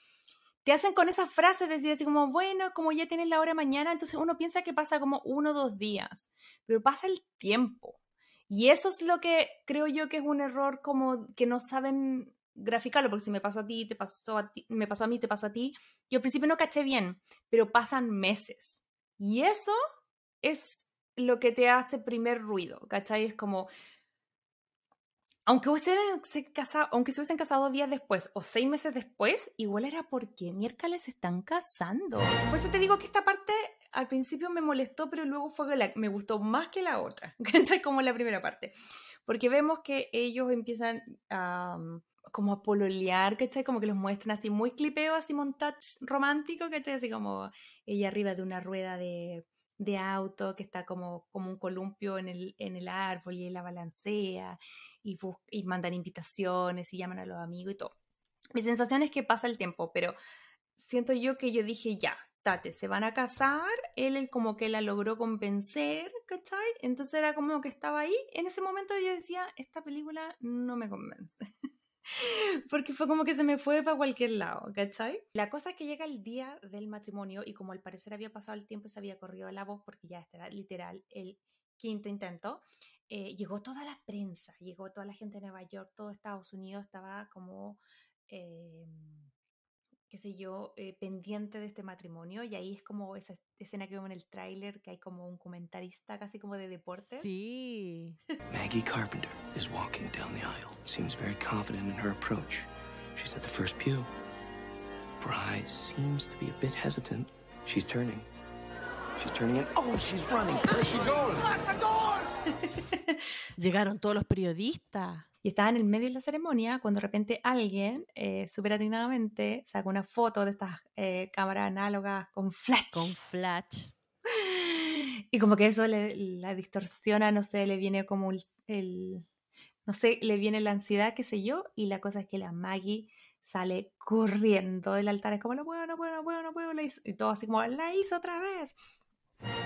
Te hacen con esas frases, decir así como, bueno, como ya tienes la hora mañana, entonces uno piensa que pasa como uno o dos días, pero pasa el tiempo. Y eso es lo que creo yo que es un error como que no saben graficarlo, porque si me pasó a ti, te pasó a ti, me pasó a mí, te pasó a ti, yo al principio no caché bien, pero pasan meses. Y eso es lo que te hace primer ruido, ¿cachai? Es como, aunque, se casado, aunque se hubiesen casado días después o seis meses después, igual era porque miércoles se están casando. Por eso te digo que esta parte al principio me molestó, pero luego fue me gustó más que la otra, ¿cachai? Como la primera parte. Porque vemos que ellos empiezan a... como a pololear, ¿cachai? Como que los muestran así muy clipeo, así montage romántico, ¿cachai? Así como ella arriba de una rueda de de auto que está como, como un columpio en el, en el árbol y él la balancea y, y mandan invitaciones y llaman a los amigos y todo. Mi sensación es que pasa el tiempo, pero siento yo que yo dije ya, tate, se van a casar, él, él como que la logró convencer, ¿cachai? Entonces era como que estaba ahí, en ese momento yo decía, esta película no me convence. Porque fue como que se me fue para cualquier lado, ¿cachai? La cosa es que llega el día del matrimonio y como al parecer había pasado el tiempo, se había corrido la voz porque ya este era literal el quinto intento, eh, llegó toda la prensa, llegó toda la gente de Nueva York, todo Estados Unidos estaba como... Eh, qué sé yo, eh, pendiente de este matrimonio y ahí es como esa escena que vemos en el tráiler que hay como un comentarista casi como de deportes. Sí. Maggie Carpenter is walking down the aisle. Seems very confident in her approach. She's at the first pew. Bride seems to be a bit hesitant. She's turning. She's turning in. Oh, she's running. Where's she going? Lock the door! Llegaron todos los periodistas y estaba en el medio de la ceremonia cuando de repente alguien, eh, súper atinadamente, saca una foto de estas eh, cámaras análogas con flash. Con flash. Y como que eso le, la distorsiona, no sé, le viene como el, no sé, le viene la ansiedad, qué sé yo, y la cosa es que la Maggie sale corriendo del altar, es como, no puedo, no puedo, no puedo, no puedo, y todo así como, la hizo otra vez.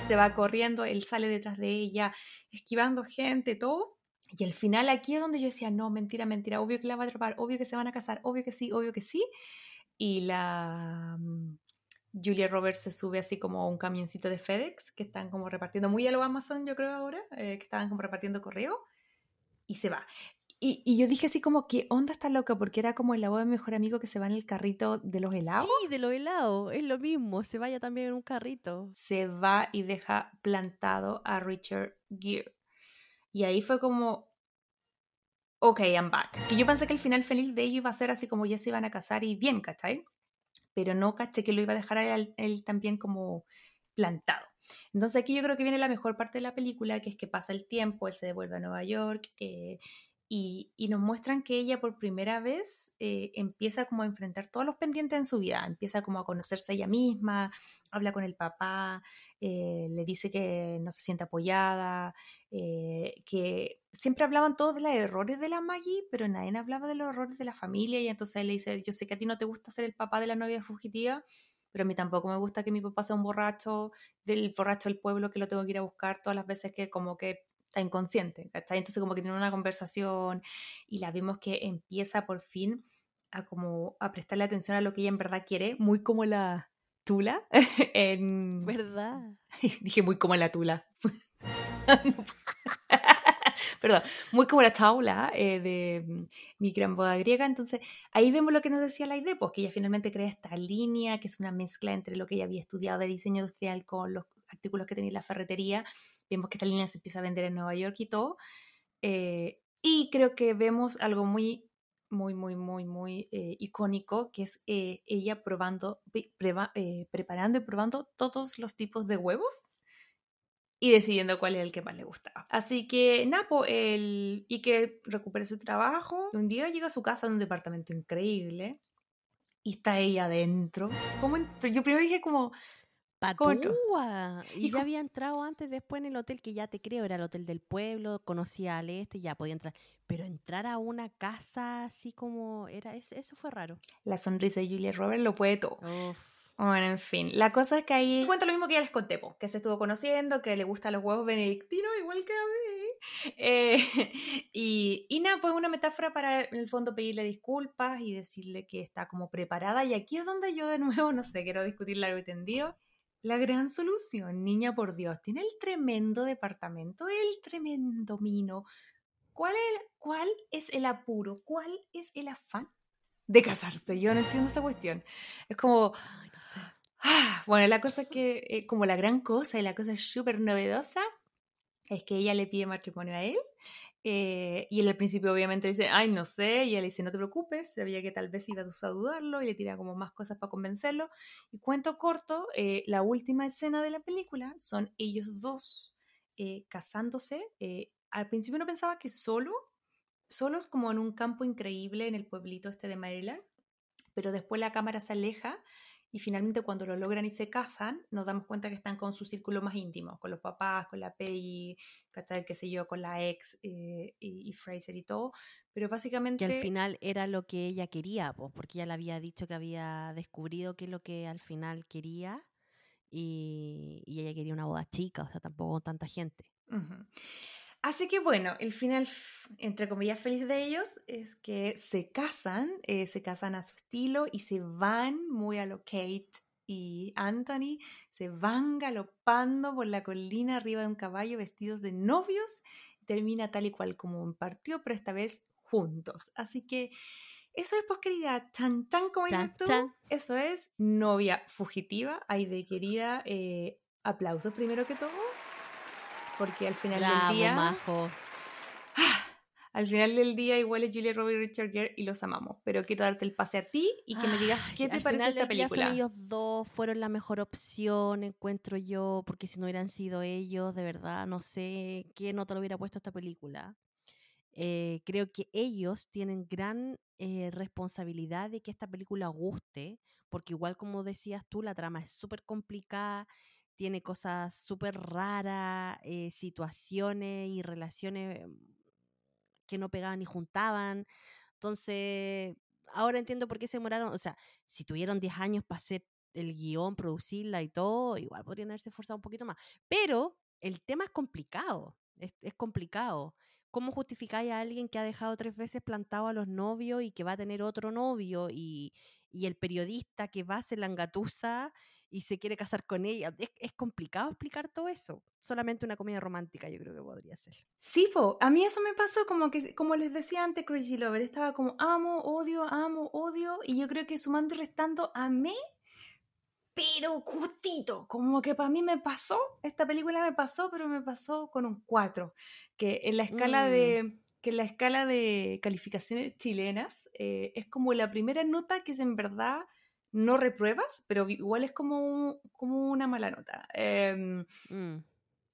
Se va corriendo, él sale detrás de ella, esquivando gente, todo. Y al final aquí es donde yo decía, no, mentira, mentira, obvio que la va a atrapar, obvio que se van a casar, obvio que sí, obvio que sí. y la mm, Julia Roberts se sube así como a un camioncito de FedEx que están como repartiendo, muy a lo Amazon yo creo ahora, eh, que estaban como repartiendo correo y se va. Y, y yo dije así como, ¿qué onda está loca? Porque era como el abuelo de mi mejor amigo que se va en el carrito de los helados. Sí, de los helados, es lo mismo, se vaya también en un carrito. Se va y deja plantado a Richard Gere. Y ahí fue como, ok, I'm back. Que yo pensé que el final feliz de ellos iba a ser así como ya se iban a casar y bien, ¿cachai? Pero no caché que lo iba a dejar él también como plantado. Entonces aquí yo creo que viene la mejor parte de la película, que es que pasa el tiempo, él se devuelve a Nueva York, eh, y, nos muestran que ella por primera vez eh, empieza como a enfrentar todos los pendientes en su vida, empieza como a conocerse a ella misma, habla con el papá, eh, le dice que no se siente apoyada, eh, que siempre hablaban todos de los errores de la Maggie, pero nadie hablaba de los errores de la familia y entonces él le dice, yo sé que a ti no te gusta ser el papá de la novia fugitiva, pero a mí tampoco me gusta que mi papá sea un borracho, del borracho del pueblo que lo tengo que ir a buscar todas las veces que como que está inconsciente, ¿cachai? Entonces como que tiene una conversación y la vimos que empieza por fin a como a prestarle atención a lo que ella en verdad quiere, muy como la Tula. en... ¿Verdad? Dije muy como la Tula. Perdón, muy como la Taula eh, de mm, mi gran boda griega. Entonces, ahí vemos lo que nos decía la idea, pues que ella finalmente crea esta línea, que es una mezcla entre lo que ella había estudiado de diseño industrial con los artículos que tenía en la ferretería. Vemos que esta línea se empieza a vender en Nueva York y todo. Eh, y creo que vemos algo muy, muy, muy, muy, muy eh, icónico, que es eh, ella probando, preparando y probando todos los tipos de huevos y decidiendo cuál es el que más le gustaba. Así que Napo, el, y que recupere su trabajo, un día llega a su casa en un departamento increíble y está ella adentro. ¿Cómo ent- Yo primero dije como, Patúa. Y, Y ya había entrado antes, después en el hotel, que ya te creo, era el hotel del pueblo, conocía al este, ya podía entrar. Pero entrar a una casa así como era, eso, eso fue raro. la sonrisa de Julia Roberts lo puede todo. Uf. Bueno, en fin, la cosa es que ahí cuenta lo mismo que ya les conté, po, que se estuvo conociendo, que le gustan los huevos benedictinos igual que a mí. Eh, y, y nada, pues una metáfora para en el fondo pedirle disculpas y decirle que está como preparada. Y aquí es donde yo de nuevo, no sé, quiero discutir largo y tendido. La gran solución, niña por Dios, tiene el tremendo departamento, el tremendo mino. ¿Cuál es, ¿Cuál es el apuro? ¿Cuál es el afán de casarse? Yo no entiendo esa cuestión. Es como, Ay, no sé. Ah, Bueno, la cosa es que, eh, como la gran cosa y la cosa súper novedosa, es que ella le pide matrimonio a él. Eh, y él al principio obviamente dice, ay, no sé, y él dice, no te preocupes, sabía que tal vez iba a dudarlo y le tira como más cosas para convencerlo. Y cuento corto, eh, la última escena de la película son ellos dos eh, casándose. al principio uno pensaba que solo, solos como en un campo increíble en el pueblito este de Maryland, pero después la cámara se aleja y finalmente cuando lo logran y se casan, nos damos cuenta que están con su círculo más íntimo, con los papás, con la Peggy, ¿cachai? qué sé yo, con la ex eh, y, y Fraser y todo, pero básicamente... Que al final era lo que ella quería, pues, porque ella le había dicho que había descubrido qué es lo que al final quería y, y ella quería una boda chica, o sea, tampoco con tanta gente. Ujú. Así que bueno, el final, entre comillas, feliz de ellos es que se casan, eh, se casan a su estilo y se van muy a lo Kate y Anthony, se van galopando por la colina arriba de un caballo vestidos de novios. Termina tal y cual como partió, pero esta vez juntos. Así que eso es, pues, querida, chan chan, como dices tú. chan. Eso es novia fugitiva. Ay, de querida, eh, aplausos primero que todo. Porque al final Bravo, del día. majo. Al final del día igual es Julia Roberts y Richard Gere y los amamos. Pero quiero darte el pase a ti y que me digas Ay, qué te final esta película. Son ellos dos fueron la mejor opción, encuentro yo, porque si no hubieran sido ellos, de verdad, no sé qué nota le hubiera puesto esta película. Eh, creo que ellos tienen gran eh, responsabilidad de que esta película guste, porque igual como decías tú, la trama es súper complicada, tiene cosas súper raras, eh, situaciones y relaciones mm, que no pegaban ni juntaban. Entonces, ahora entiendo por qué se demoraron. O sea, si tuvieron 10 años para hacer el guion, producirla y todo, igual podrían haberse esforzado un poquito más. Pero el tema es complicado. Es, complicado. ¿Cómo justificáis a alguien que ha dejado tres veces plantado a los novios y que va a tener otro novio y, y el periodista que va a hacer la engatusa y se quiere casar con ella. Es, es complicado explicar todo eso. Solamente una comedia romántica yo creo que podría ser. Sí, po, a mí eso me pasó como que, como les decía antes, Crazy Lover, estaba como amo, odio, amo, odio, y yo creo que sumando y restando, amé, pero justito, como que para mí me pasó, esta película me pasó, pero me pasó con un 4, que en la escala Mm. de que la escala de calificaciones chilenas eh, es como la primera nota que es en verdad no repruebas, pero igual es como, un- como una mala nota. Em, Mm.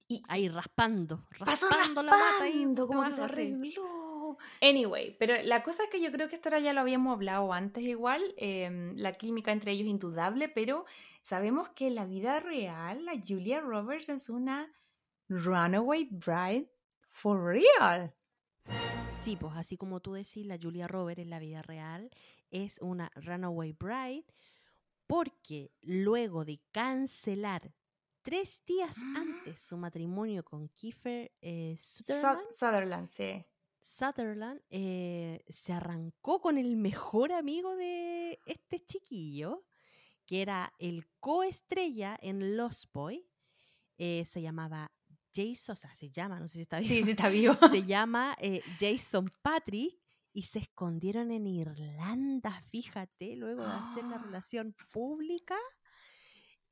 y Ahí raspando, raspando la mata raspando, como que se arregló. Anyway, pero la cosa es que yo creo que esto ahora ya lo habíamos hablado antes igual, em, la química entre ellos es indudable, pero sabemos que en la vida real la Julia Roberts es una runaway bride for real. Sí, pues así como tú decís, la Julia Roberts en la vida real es una runaway bride porque luego de cancelar tres días Mm. antes su matrimonio con Kiefer eh, Su- Sutherland, Sutherland, sí. Sutherland eh, se arrancó con el mejor amigo de este chiquillo, que era el coestrella en Lost Boy. eh, se llamaba Jason, o sea, se llama, no sé si está bien. Sí, sí está vivo. se llama eh, Jason Patrick y se escondieron en Irlanda, fíjate, luego de hacer la Ah. relación pública.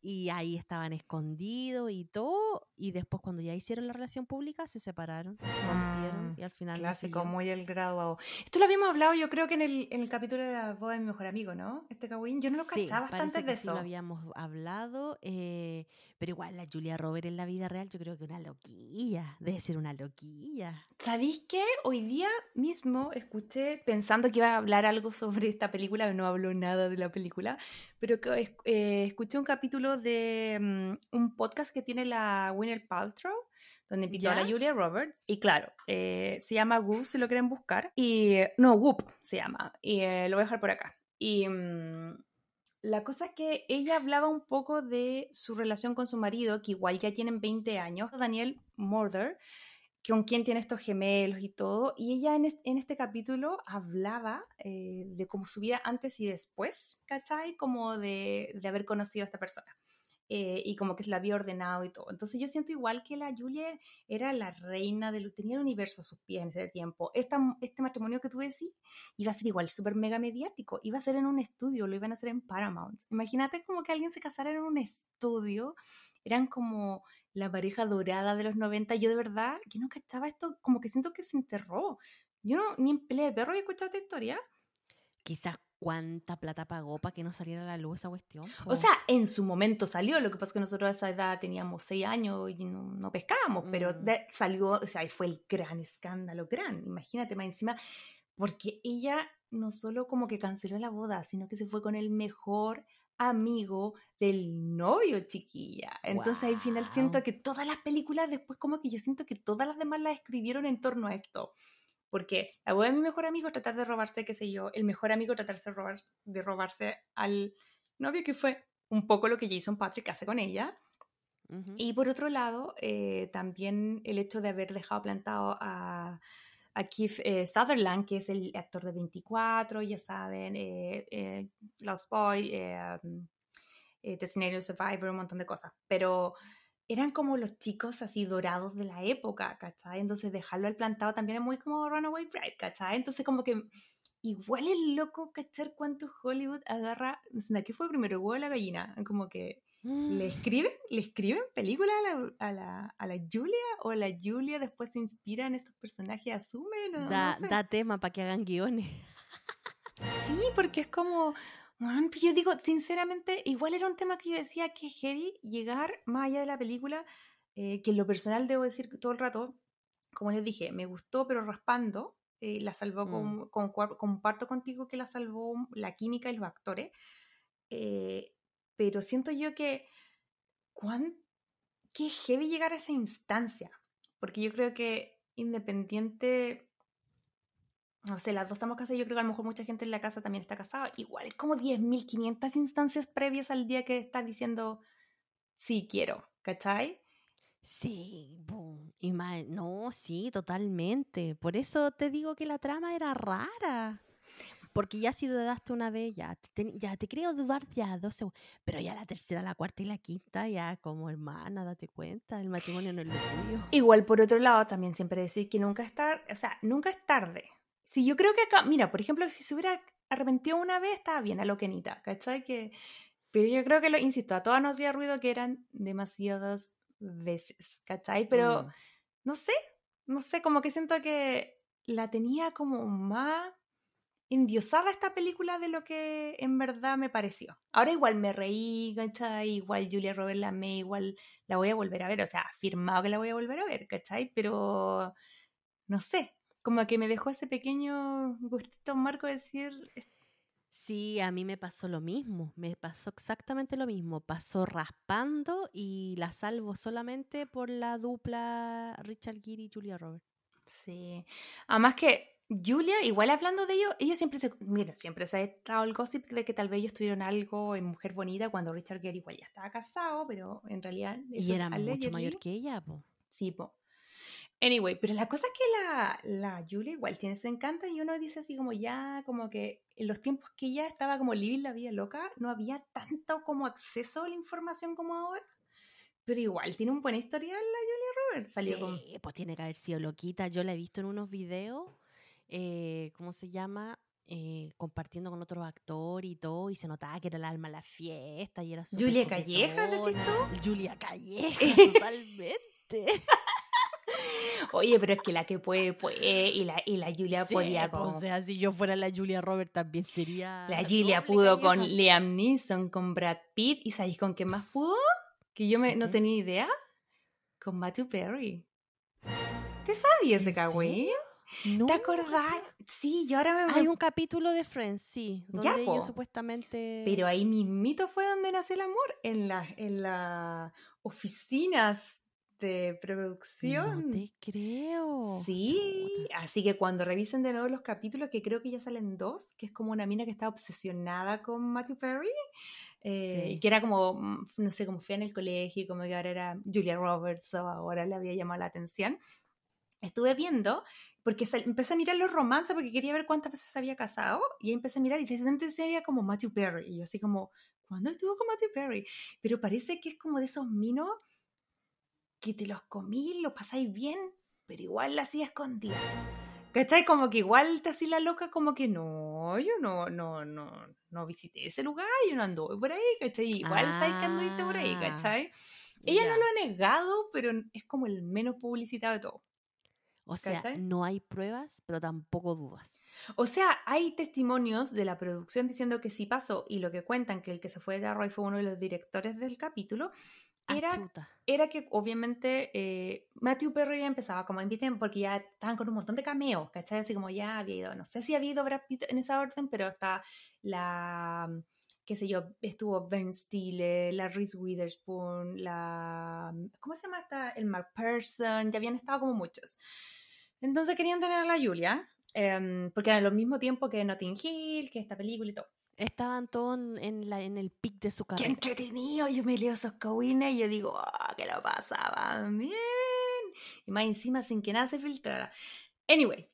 Y ahí estaban escondidos y todo. Y después, cuando ya hicieron la relación pública, se separaron, se rompieron Mm, y al final. Clásico, muy el graduado. Esto lo habíamos hablado, yo creo que en el, en el capítulo de la boda de mi mejor amigo, ¿no? Este Kawin, yo no lo Sí, cachaba bastante que de sí eso. lo habíamos hablado, eh, pero igual la Julia Roberts en la vida real yo creo que una loquilla, debe ser una loquilla. ¿Sabéis qué? Hoy día mismo escuché, pensando que iba a hablar algo sobre esta película, no hablo nada de la película, pero que, eh, escuché un capítulo de mm, un podcast que tiene la Winner Paltrow, donde invitó a la ¿Ya? Julia Roberts, y claro, eh, se llama Goop si lo quieren buscar, y no, Whoop se llama, y eh, lo voy a dejar por acá. Y mm, la cosa es que ella hablaba un poco de su relación con su marido, que igual ya tienen 20 años, Daniel Murder, con quién tiene estos gemelos y todo. Y ella en, es- en este capítulo hablaba eh, de cómo su vida antes y después, ¿cachai? Como de, de haber conocido a esta persona. Eh, y como que la había ordenado y todo. Entonces yo siento igual que la Julia era la reina del, tenía el universo a sus pies en ese tiempo. Esta, este matrimonio que tú decís iba a ser igual súper mega mediático, iba a ser en un estudio, lo iban a hacer en Paramount. Imagínate como que alguien se casara en un estudio, eran como la pareja dorada de los 90. Yo de verdad, que no cachaba esto, como que siento que se enterró. Yo no, ni en pelea de perro había escuchado esta historia. Quizás cuánta plata pagó para que no saliera a la luz esa cuestión. O sea, en su momento salió, lo que pasa es que nosotros a esa edad teníamos 6 años y no, no pescábamos, pero Mm. de- salió, o sea, y fue el gran escándalo, gran, imagínate más encima, porque ella no solo como que canceló la boda, sino que se fue con el mejor amigo del novio, chiquilla. Entonces al final siento que todas las películas después como que yo siento que todas las demás las escribieron en torno a esto. Porque la boda de mi mejor amigo es tratar de robarse, qué sé yo, el mejor amigo tratarse de, robar, de robarse al novio, que fue un poco lo que Jason Patrick hace con ella. Ujú. Y por otro lado, eh, también el hecho de haber dejado plantado a, a Keith eh, Sutherland, que es el actor de 24, ya saben, eh, eh, Lost Boy, eh, um, eh, Designated Survivor, un montón de cosas. Pero eran como los chicos así dorados de la época, ¿cachai? Entonces dejarlo al plantado también es muy como Runaway Bride, ¿cachai? Entonces como que igual es loco, ¿cachar? Cuánto Hollywood agarra, no sé, ¿qué fue primero, el huevo o la gallina? Como que ¿Le escriben? ¿Le escriben películas a la, a, la, a la Julia? ¿O la Julia después se inspira en estos personajes y asume? No, no Da, sé. da tema para que hagan guiones. Sí, porque es como... pues yo digo, sinceramente, igual era un tema que yo decía que es heavy llegar más allá de la película, eh, que en lo personal debo decir todo el rato, como les dije, me gustó, pero raspando, eh, la salvó, Mm. con, con, comparto contigo que la salvó la química y los actores, eh, pero siento yo que, ¿cuán, qué heavy llegar a esa instancia, porque yo creo que independiente no sé, las dos estamos casadas, yo creo que a lo mejor mucha gente en la casa también está casada. Igual es como 10.500 instancias previas al día que estás diciendo, sí quiero, ¿cachai? Sí, boom. Y ma- no, sí, totalmente. Por eso te digo que la trama era rara. Porque ya si dudaste una vez, ya te, ya te creo dudar ya dos segundos. Pero ya la tercera, la cuarta y la quinta, ya como hermana, date cuenta, el matrimonio no es lo tuyo. Igual, por otro lado, también siempre decir que nunca es tarde, o sea, nunca es tarde. Si yo creo que acá, mira, por ejemplo, si se hubiera arrepentido una vez, estaba bien a lo Kenita, ¿cachai? Que, pero yo creo que, lo insisto, a todas nos hacía ruido que eran demasiadas veces, ¿cachai? Pero, Mm. no sé, no sé, como que siento que la tenía como más endiosada esta película de lo que en verdad me pareció. Ahora igual me reí, ¿cachai? Igual Julia Roberts la amé, igual la voy a volver a ver, o sea, afirmado que la voy a volver a ver, ¿cachai? Pero, no sé, como que me dejó ese pequeño gustito Marco de decir, Sí, a mí me pasó lo mismo, me pasó exactamente lo mismo. Pasó raspando y la salvo solamente por la dupla Richard Gere y Julia Roberts. sí. Además que Julia, igual hablando de ellos, ellos siempre se, mira, siempre se ha estado el gossip de que tal vez ellos tuvieron algo en Mujer Bonita cuando Richard Gere igual ya estaba casado, pero en realidad Y era mucho mayor que ella, po. Sí, po. Anyway, pero la cosa es que la, la Julia igual tiene su encanto y uno dice así como ya, como que en los tiempos que ella estaba como living la vida loca, no había tanto como acceso a la información como ahora. Pero igual tiene un buen historial la Julia Roberts. Salió con... Sí, pues tiene que haber sido loquita. Yo la he visto en unos videos, eh, ¿cómo se llama? Eh, compartiendo con otros actores y todo, y se notaba que era el alma de la fiesta y era Julia Calleja, decís coquetona. Julia Calleja, totalmente. Oye, pero es que la que puede, puede, y la, y la Julia Sí, podía con... O sea, si yo fuera la Julia Roberts también sería. La Julia pudo con. Liam Neeson, con Brad Pitt, ¿y sabéis con qué más pudo? Que yo me, ¿Con no tenía idea. Con Matthew Perry. ¿Te sabías ese ¿En cagüey? No, ¿Te acordás? Sí, yo ahora me... Hay un capítulo de Friends, sí, donde Ya, ellos supuestamente. Pero ahí mismito fue donde nació el amor, en las en las oficinas de No producción. te creo. Sí, Chuta. así que cuando revisen de nuevo los capítulos, que creo que ya salen dos, que es como una mina que está obsesionada con Matthew Perry, eh, y Sí. que era como, mm, no sé, como fea en el colegio, y como que ahora era Julia Roberts o ahora le había llamado la atención. Estuve viendo, porque empecé a mirar los romances porque quería ver cuántas veces se había casado, y ahí empecé a mirar y de repente decía como Matthew Perry, y yo así como, ¿cuándo estuvo con Matthew Perry? Pero parece que es como de esos minos que te los comí, lo pasáis bien, pero igual la hacía escondida. ¿Cachai? Como que igual te hacía la loca, como que no, yo no, no, no, no visité ese lugar, yo no anduve por ahí, ¿cachai? Igual sabes que anduviste por ahí, Ah, ¿cachai? Ella ya. no lo ha negado, pero es como el menos publicitado de todo. O sea, ¿cachai? no hay pruebas, pero tampoco dudas. O sea, hay testimonios de la producción diciendo que sí pasó y lo que cuentan que el que se fue de Arroy fue uno de los directores del capítulo. Ah, Era era que obviamente eh, Matthew Perry ya empezaba como inviten porque ya estaban con un montón de cameos, ¿cachai? Así como ya había ido, no sé si había ido Brad Pitt en esa orden, pero está la, qué sé yo, estuvo Ben Stiller, la Reese Witherspoon, la, ¿cómo se llama esta? El Mark Person, ya habían estado como muchos. Entonces querían tener a la Julia, em, porque al mismo tiempo que Notting Hill, que esta película y todo. Estaban todos en, la, en el pic de su ¡Qué carrera. entretenido! Yo me leo esos cowines y yo digo, ¡ah, que lo pasaba bien! Y más encima sin que nada se filtrara. Anyway,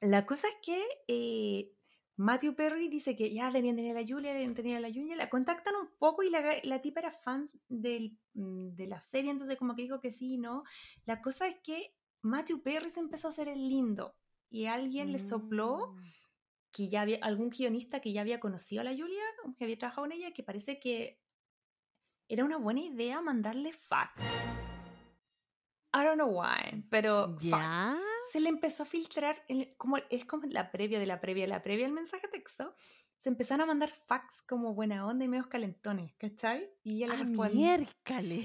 la cosa es que eh, Matthew Perry dice que ya debían tener a la Julia, debían tener a la Julia, la contactan un poco y la, la tipa era fan del, mm, de la serie, entonces como que dijo que sí, ¿no? La cosa es que Matthew Perry se empezó a hacer el lindo y alguien le sopló Mm. Que ya había algún guionista que ya había conocido a la Julia, que había trabajado con ella, que parece que era una buena idea mandarle fax. I don't know why, pero se le empezó a filtrar, el- como, es como la previa de la previa de la previa el mensaje texto, se empezaron a mandar fax como buena onda y medios calentones, ¿cachai? Y ella le ¡Ah, respondía.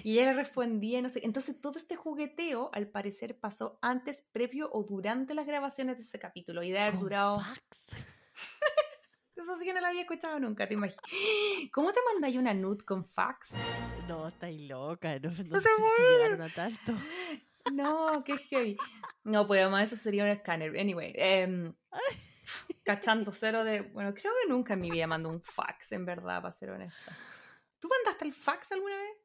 Y ella le respondía, no sé. Entonces, todo este jugueteo, al parecer, pasó antes, previo o durante las grabaciones de ese capítulo. Y de haber Con durado. fax. Eso sí que no lo había escuchado nunca, te imaginas. ¿Cómo te mandáis una nude con fax? No, estáis loca. No, no se sé si llegaron a tanto. No, qué heavy. No, pues además eso sería un escáner. Anyway, em, cachando cero de. Bueno, creo que nunca en mi vida mando un fax, en verdad, para ser honesta. ¿Tú mandaste el fax alguna vez?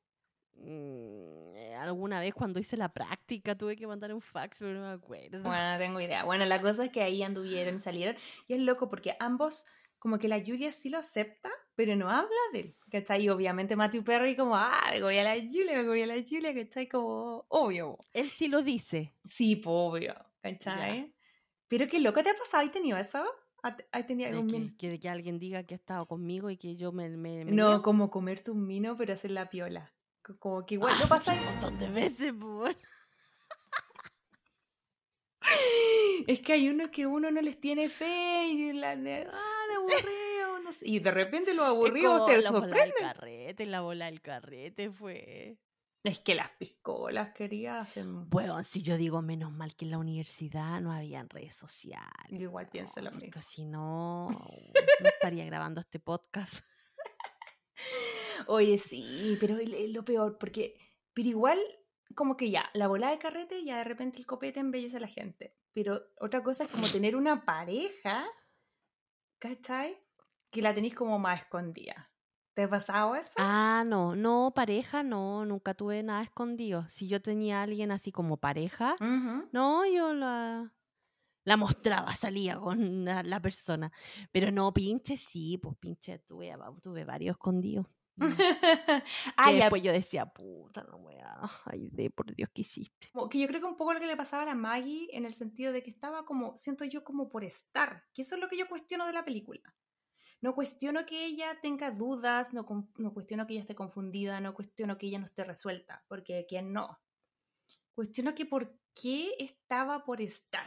Mm, eh, alguna vez cuando hice la práctica tuve que mandar un fax, pero no me acuerdo. Bueno, no tengo idea. Bueno, la cosa es que ahí anduvieron salieron. Y es loco porque ambos, como que la Julia sí lo acepta, pero no habla de él. ¿Cachai? Y obviamente Matthew Perry como, ah, me voy a la Julia, me voy a la Julia, ¿cachai? Como, obvio. Él sí lo dice. Sí, po, obvio. ¿Cachai? Pero qué loco te ha pasado, ¿has tenido eso? ¿Has tenido De algún que, min- que, que alguien diga que ha estado conmigo y que yo me... me, me No, niego. como comerte un mino, pero hacer la piola. Co- Como que igual Ah, lo pasa. Un montón de veces, pues. Es que hay unos que uno no les tiene fe y la de, ah, de aburrido, no sé. Y de repente los aburridos te la bola del carrete, la bola del carrete fue... Es que las piscolas quería hacer. Bueno, si yo digo menos mal que en la universidad no habían redes sociales. Yo igual pienso lo porque mismo. si no, no estaría grabando este podcast. Oye, sí, pero es lo peor, porque, pero igual, como que ya, la bola de carrete, ya de repente el copete embellece a la gente. Pero otra cosa es como tener una pareja, ¿cachai? Que la tenéis como más escondida. ¿Te ha pasado eso? Ah, no, no, pareja, no, nunca tuve nada escondido. Si yo tenía a alguien así como pareja, Ujú. no, yo la, la mostraba, salía con la, la persona. Pero no, pinche sí, pues pinche tuve, tuve varios escondidos. Que ah, ya, después yo decía, puta, no voy a, ay, de por Dios que hiciste. como que yo creo que un poco lo que le pasaba a la Maggie en el sentido de que estaba como, siento yo como por estar, que eso es lo que yo cuestiono de la película. No cuestiono que ella tenga dudas, no, no cuestiono que ella esté confundida, no cuestiono que ella no esté resuelta, porque quién no. Cuestiono que por qué estaba por estar.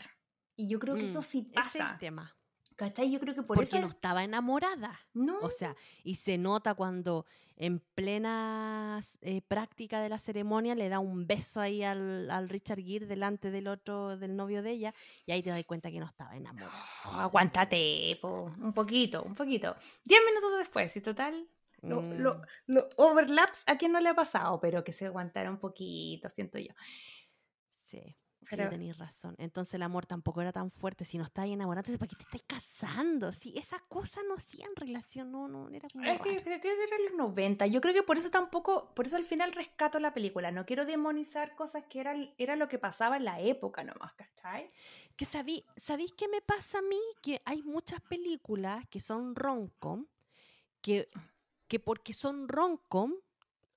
Y yo creo que eso Mm, sí ese es el pasa. tema. ¿Cachai? Yo creo que por Porque eso... no estaba enamorada. No, O sea, y se nota cuando en plena eh, práctica de la ceremonia le da un beso ahí al, al Richard Gere delante del otro, del novio de ella, y ahí te das cuenta que no estaba enamorada. o sea, aguántate, po, un poquito, un poquito. Diez minutos después, y total, Lo- mm, lo- overlaps a quien no le ha pasado, pero que se aguantara un poquito, siento yo. sí, Pero- sí, tenéis razón. Entonces el amor tampoco era tan fuerte. Si no estáis enamorada, entonces ¿para qué te estáis casando? Sí, esas cosas no hacían relación, no, no, era como Es que yo creo, que eran los 90. Yo creo que por eso tampoco, por eso al final rescato la película. No quiero demonizar cosas que eran, era lo que pasaba en la época nomás, ¿cachai? Que sabí, ¿Sabéis qué me pasa a mí? Que hay muchas películas que son rom-com, que, que porque son rom-com,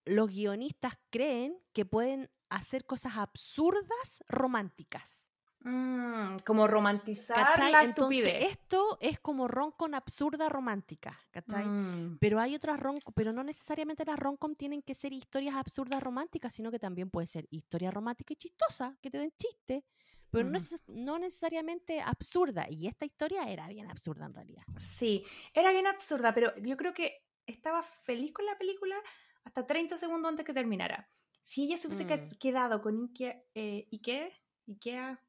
los guionistas creen que pueden hacer cosas absurdas románticas. Mm, como romantizar ¿Cachai? la Entonces, estupidez. esto es como rom-com absurda romántica, ¿cachai? Mm. Pero hay otras rom-com, pero no necesariamente las rom-com tienen que ser historias absurdas románticas, sino que también puede ser historia romántica y chistosa, que te den chiste, pero no, neces- no necesariamente absurda. Y esta historia era bien absurda en realidad. Sí, era bien absurda, pero yo creo que estaba feliz con la película hasta 30 segundos antes que terminara. Si ella se hubiese Mm. quedado con Ikea, eh, Ikea, Ikea,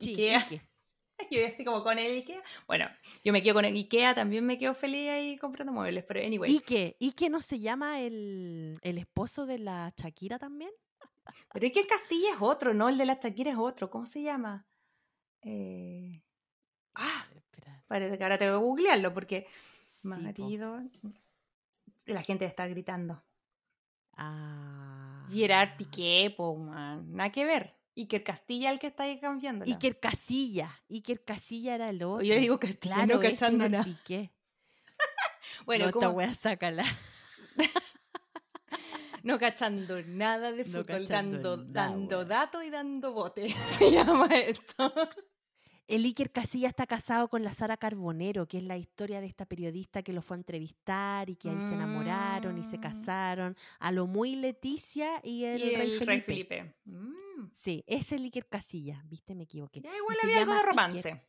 Sí, Ikea, Ike. yo así como con el Ikea. Bueno, yo me quedo con el Ikea, también me quedo feliz ahí comprando muebles, pero anyway. Ike, Ike no se llama el, el esposo de la Shakira también. Pero es que Castilla es otro, ¿no? El de la Shakira es otro. ¿Cómo se llama? Eh... Ah, Espera. parece que ahora tengo que googlearlo porque po. marido... La gente está gritando. Ah. Gerard Piqué, po, man. Nada que ver. Iker Castilla el que está ahí cambiando. Iker Casilla. Iker Casilla era el otro. Yo le digo Castilla, claro, no este cachando nada. Piqué. Bueno, no, esta wea sácala. no cachando nada de fútbol, dando, nada, dando wea. datos y dando bote. Se llama esto. El Iker Casilla está casado con la Sara Carbonero, que es la historia de esta periodista que lo fue a entrevistar y que ahí se enamoraron y se Mm. casaron. A lo muy Leticia y el, y rey, el Felipe. Rey Felipe. Mm. Sí, es el Iker Casilla, viste, me equivoqué. Ya igual Y había algo de romance. Iker,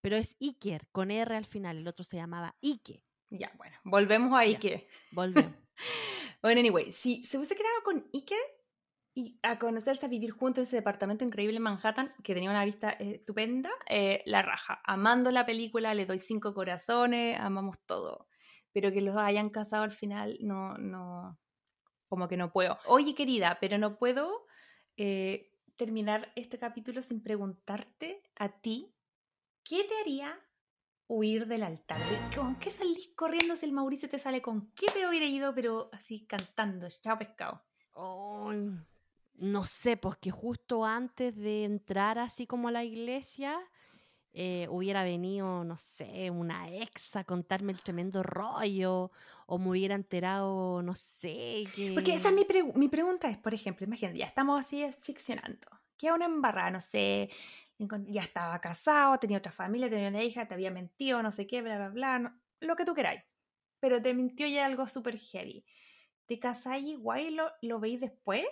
pero es Iker, con R al final. El otro se llamaba Ike. Ya, bueno, volvemos a Ya. Ike. Volvemos. Bueno, anyway, si se hubiese quedado con Ike y a conocerse, a vivir juntos en ese departamento increíble en Manhattan, que tenía una vista eh, estupenda, eh, la raja. Amando la película, le doy cinco corazones, amamos todo. Pero que los hayan casado al final, no, no, como que no puedo. Oye, querida, pero no puedo eh, terminar este capítulo sin preguntarte a ti, ¿qué te haría huir del altar? ¿De- ¿Con qué salís corriendo si el Mauricio te sale con qué te hubiera ido, pero así cantando, chao pescado? Ay, No sé, pues que justo antes de entrar así como a la iglesia, eh, hubiera venido, no sé, una ex a contarme el tremendo rollo, o me hubiera enterado, no sé, que... Porque esa es mi, mi pregunta es, por ejemplo, imagínate, ya estamos así ficcionando. Queda una embarrada, no sé, ya estaba casado, tenía otra familia, tenía una hija, te había mentido, no sé qué, bla, bla, bla, no- lo que tú queráis. Pero te mintió ya algo súper heavy. ¿Te casáis igual y lo, lo veis después?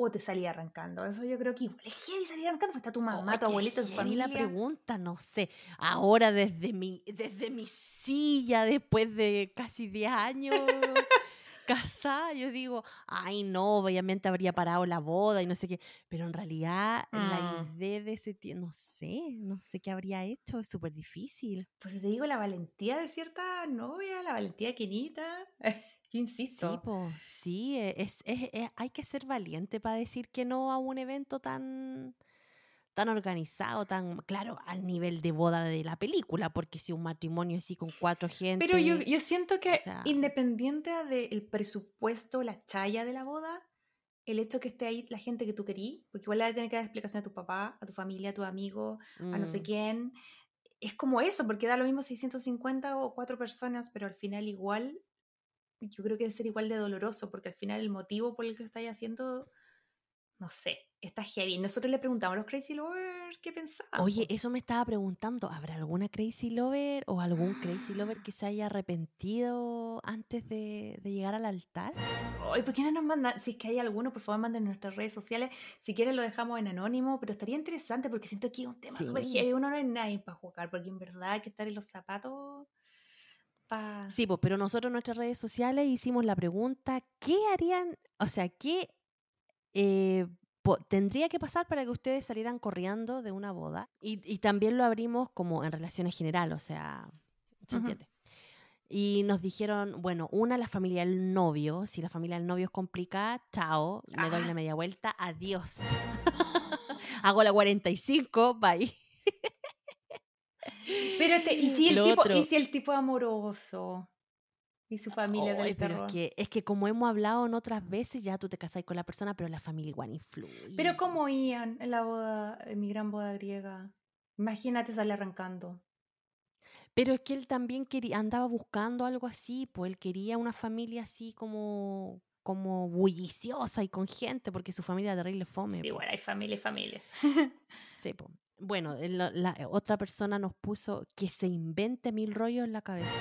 ¿O te salía arrancando? Eso yo creo que igual es heavy salir arrancando, pues está tu mamá, Ay, tu abuelita, tu familia. la pregunta, no sé. Ahora desde mi, desde mi silla, después de casi 10 años casada, yo digo, ay no, obviamente habría parado la boda y no sé qué. Pero en realidad la Mm. idea de ese tiempo, no sé, no sé qué habría hecho, es súper difícil. Pues te digo, la valentía de cierta novia, la valentía de Kenita. Yo insisto. Sí, po, sí, e- es, es- es- hay que ser valiente para decir que no a un evento tan, tan organizado, tan, claro, al nivel de boda de la película, porque si un matrimonio así con cuatro gente... Pero yo, yo siento que sea- independiente del presupuesto, la chaya de la boda, el hecho que esté ahí la gente que tú querí, porque igual le vas a tener que dar explicación a tu papá, a tu familia, a tu amigo, a no sé Mm, quién. Es como eso, porque da lo mismo 650 o cuatro personas, pero al final igual, yo creo que debe ser igual de doloroso, porque al final el motivo por el que lo estáis haciendo, no sé, está heavy. Nosotros le preguntamos a los Crazy Lovers qué pensaban. Oye, eso me estaba preguntando, ¿habrá alguna crazy lover o algún crazy lover que se haya arrepentido antes de, de llegar al altar? Ay, ¿por qué no nos mandan? Si es que hay alguno, por favor, manden en nuestras redes sociales. Si quieren, lo dejamos en anónimo, pero estaría interesante porque siento que es un tema súper Sí. heavy. Uno no es nadie para jugar, porque en verdad hay que estar en los zapatos para. Sí, pues, pero nosotros en nuestras redes sociales hicimos la pregunta, ¿qué harían, o sea, qué eh, tendría que pasar para que ustedes salieran corriendo de una boda? Y, y también lo abrimos como en relaciones general, o sea, ¿se Ujú. entiende? Y nos dijeron, bueno, una, la familia del novio, si la familia del novio es complicada, chao, me doy Ah. la media vuelta, adiós. Hago la 45, bye. Pero este, ¿y, si el Lo tipo, otro. ¿y si el tipo amoroso? ¿Y su familia Ay, del pero es que, es que como hemos hablado en otras veces, ya tú te casás con la persona, pero la familia igual influye. Pero ¿cómo iban en la boda, en mi gran boda griega? Imagínate sale arrancando. Pero es que él también quería, andaba buscando algo así, pues él quería una familia así como, como bulliciosa y con gente, porque su familia era terrible fome. Sí, po. bueno, hay familia y familia. Sí, po. Bueno, el- la, la otra persona nos puso que se invente mil rollos en la cabeza.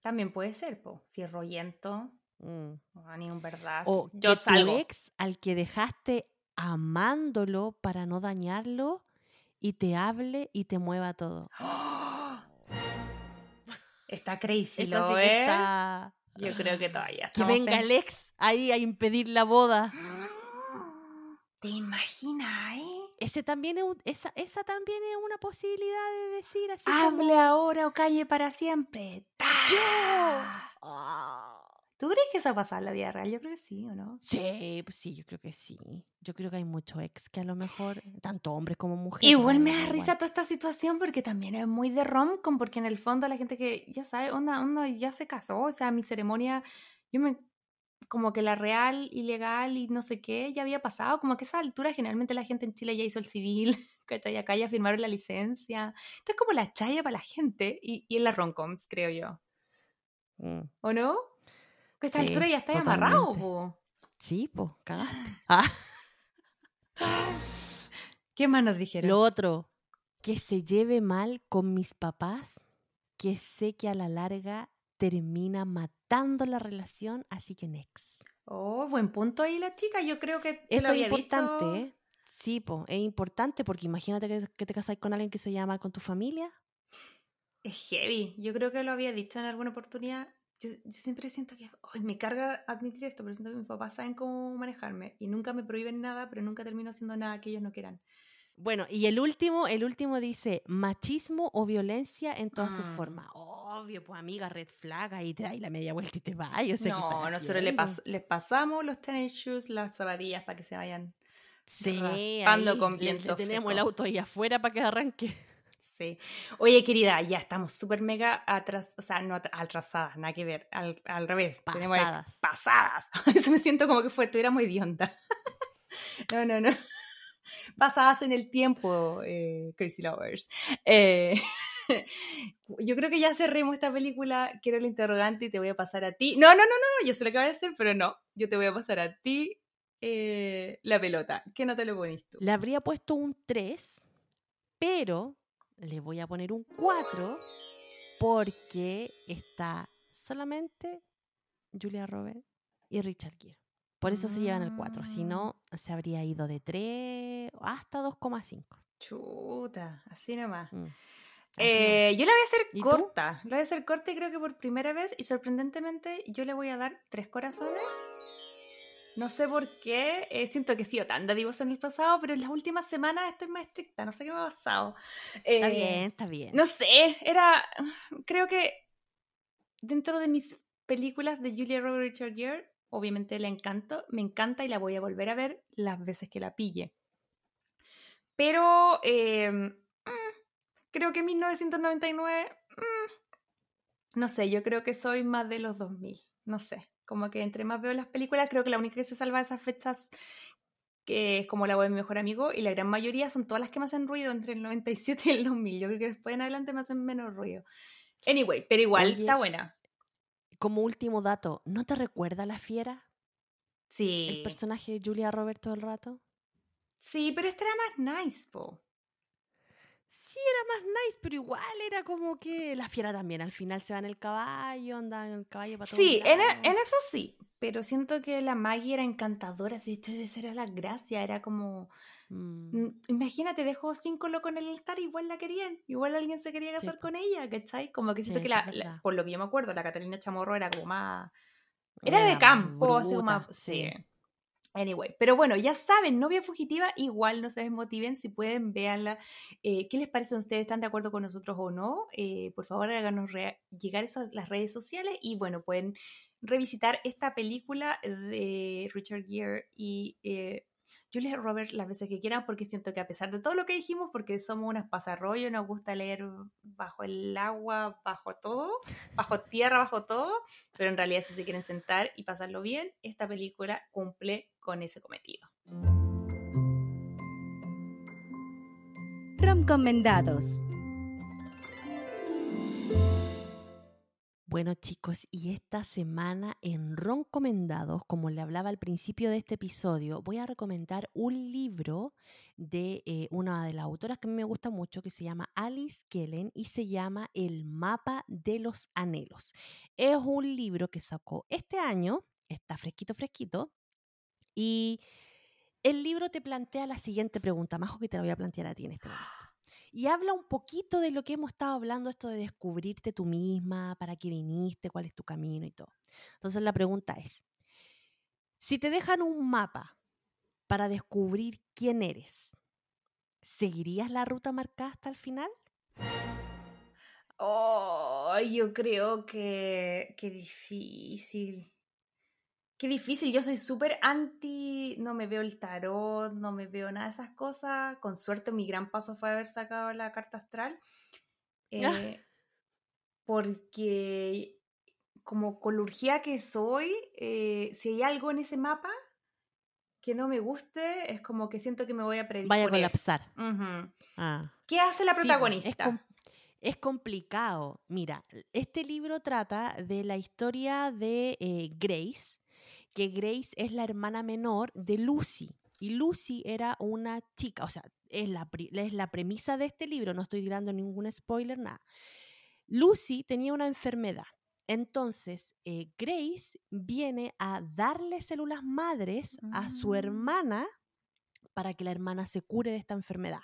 También puede ser, po. Si es rollento, Mm. no, ni un verdad. O Yo que salgo. tu ex al que dejaste amándolo para no dañarlo y te hable y te mueva todo. Está crazy, Esa lo sí que ¿eh? está- Yo creo que todavía Que venga el ex ahí a impedir la boda. ¿Te imaginas, eh? Ese también es, un- esa, esa también es una posibilidad de decir así Hable como, ahora o calle para siempre. ¡Ta! "Ah". ¿Tú crees que eso va a pasar en la vida real? Yo creo que sí, ¿o no? Sí, pues sí, yo creo que sí. Yo creo que hay muchos ex que a lo mejor, tanto hombres como mujeres. Igual me da risa toda esta situación porque también es muy de romcom, porque en el fondo la gente que ya sabe, onda, onda ya se casó, o sea, mi ceremonia, yo me, como que la real, ilegal y no sé qué, ya había pasado, como que a esa altura generalmente la gente en Chile ya hizo el civil, ¿cachai? Acá ya firmaron la licencia, esto es como la chaya para la gente y, y en las romcoms, creo yo, Mm. ¿o no? Que a esta Sí, altura ya está amarrado, po. Sí, cagaste. Ah, ¿Qué más nos dijeron? lo otro, que se lleve mal con mis papás, que sé que a la larga termina matando la relación, así que next. Oh, buen punto ahí la chica, yo creo que te lo Eso es importante, dicho. ¿eh? Sí, po, es importante porque imagínate que, que te casas con alguien que se llama con tu familia. Es heavy. Yo creo que lo había dicho en alguna oportunidad. Yo, yo siempre siento que. Ay, me carga admitir esto, pero siento que mis papás saben cómo manejarme y nunca me prohíben nada, pero nunca termino haciendo nada que ellos no quieran. Bueno, y el último, el último dice machismo o violencia en todas sus Mm. formas. Obvio, pues amiga, red flag, ahí te dais la media vuelta y te vas. O sea, ¿qué no, estás nosotros le pas- les pasamos los tennis shoes, las zapatillas para que se vayan. Sí, raspando ahí con viento tenemos el fresco. auto ahí afuera para que arranque. Sí. Oye, querida, ya estamos súper mega atrasadas, o sea, no at- atrasadas, nada que ver, al, al revés. Pasadas. pasadas. Eso me siento como que fue, estuviera muy hedionda. no, no, no. Pasadas en el tiempo, eh, Crazy Lovers. Eh, yo creo que ya cerremos esta película. Quiero el interrogante y te voy a pasar a ti. No, no, no, no, yo sé lo que voy a hacer, pero no. Yo te voy a pasar a ti eh, la pelota. ¿Qué no te lo pones tú? Le habría puesto un 3, pero le voy a poner un 4 porque está solamente Julia Roberts y Richard Gere. Por eso se llevan el 4. Si no, se habría ido de 3 hasta 2,5. Chuta, así nomás. Mm. Eh, yo la voy a hacer corta. La voy a hacer corta y creo que por primera vez y sorprendentemente yo le voy a dar tres corazones. No sé por qué, eh, siento que he sido tan dadivosa en el pasado, pero en las últimas semanas estoy más estricta, no sé qué me ha pasado. Está Eh, bien, está bien. No sé, era, creo que dentro de mis películas de Julia Roberts Richard Gere, obviamente la encanto, me encanta y la voy a volver a ver las veces que la pille. Pero eh, creo que 1999, mm, no sé, yo creo que soy más de los 2000, no sé, como que entre más veo las películas, creo que la única que se salva de esas fechas que es como la voz de mi mejor amigo, y la gran mayoría son todas las que me hacen ruido entre el 97 y el 2000. Yo creo que después en adelante me hacen menos ruido. Anyway, pero igual Oye, está buena. Como último dato, ¿no te recuerda la fiera? Sí. El personaje de Julia Roberts todo el rato. Sí, pero este era más nice, po. Sí, era más nice, pero igual era como que la fiera también. Al final se va en el caballo, anda en el caballo para todos Sí, en, e- en eso sí, pero siento que la Maggie era encantadora, de hecho esa era la gracia, era como, Mm, mm, imagínate, dejó cinco locos en el altar, igual la querían, igual alguien se quería casar con ella, ¿cachai? Como que siento Sí, que la, por lo que yo me acuerdo, la Catalina Chamorro era como más, era de campo, así como bruta, más- sí. Anyway, pero bueno, ya saben, novia fugitiva, igual no se desmotiven, si pueden, véanla. Eh, ¿Qué les parece a ustedes? ¿Están de acuerdo con nosotros o no? Eh, por favor, háganos llegar a las redes sociales y bueno, pueden revisitar esta película de Richard Gere y eh, Julia Roberts las veces que quieran, porque siento que a pesar de todo lo que dijimos, porque somos unas pasarrollos, nos gusta leer bajo el agua, bajo todo, bajo tierra, bajo todo, pero en realidad si se quieren sentar y pasarlo bien, esta película cumple con ese cometido. Romcomendados. Bueno chicos, y esta semana en Roncomendados, como le hablaba al principio de este episodio, voy a recomendar un libro de eh, una de las autoras que a mí me gusta mucho, que se llama Alice Kellen y se llama El mapa de los anhelos. Es un libro que sacó este año, está fresquito, fresquito, y el libro te plantea la siguiente pregunta, Majo, que te la voy a plantear a ti en este momento. Y habla un poquito de lo que hemos estado hablando, esto de descubrirte tú misma, para qué viniste, cuál es tu camino y todo. Entonces la pregunta es, si te dejan un mapa para descubrir quién eres, ¿seguirías la ruta marcada hasta el final? Oh, yo creo que qué difícil. Qué difícil, yo soy súper anti, no me veo el tarot, no me veo nada de esas cosas. Con suerte mi gran paso fue haber sacado la carta astral. eh, porque como colurgía que soy, eh, si hay algo en ese mapa que no me guste, es como que siento que me voy a Vaya a predisponer. colapsar. Ah. ¿Qué hace la protagonista? Es complicado. Mira, este libro trata de la historia de eh, Grace, que Grace es la hermana menor de Lucy. Y Lucy era una chica, o sea, es la, es la premisa de este libro, no estoy dando ningún spoiler, nada. Lucy tenía una enfermedad. Entonces, eh, Grace viene a darle células madres a su Mm. hermana para que la hermana se cure de esta enfermedad.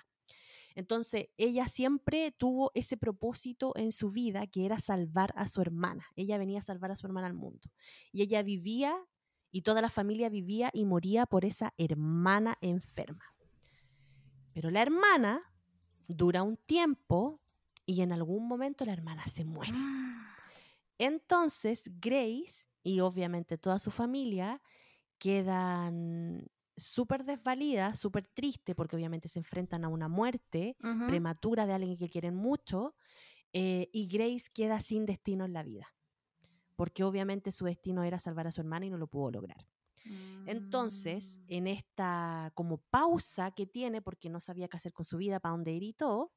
Entonces, ella siempre tuvo ese propósito en su vida que era salvar a su hermana. Ella venía a salvar a su hermana al mundo. Y ella vivía, y toda la familia vivía y moría por esa hermana enferma. Pero la hermana dura un tiempo y en algún momento la hermana se muere. Entonces, Grace y obviamente toda su familia quedan súper desvalida, súper triste, porque obviamente se enfrentan a una muerte prematura de alguien que quieren mucho, eh, y Grace queda sin destino en la vida, porque obviamente su destino era salvar a su hermana y no lo pudo lograr. Entonces, Mm. en esta como pausa que tiene, porque no sabía qué hacer con su vida, para dónde ir y todo,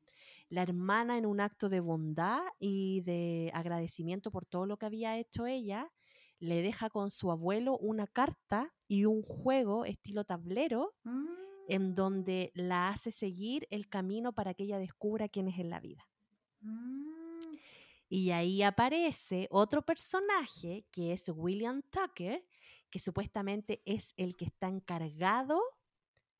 la hermana en un acto de bondad y de agradecimiento por todo lo que había hecho ella, le deja con su abuelo una carta y un juego estilo tablero en Mm. donde la hace seguir el camino para que ella descubra quién es en la vida. Mm. Y ahí aparece otro personaje que es William Tucker, que supuestamente es el que está encargado.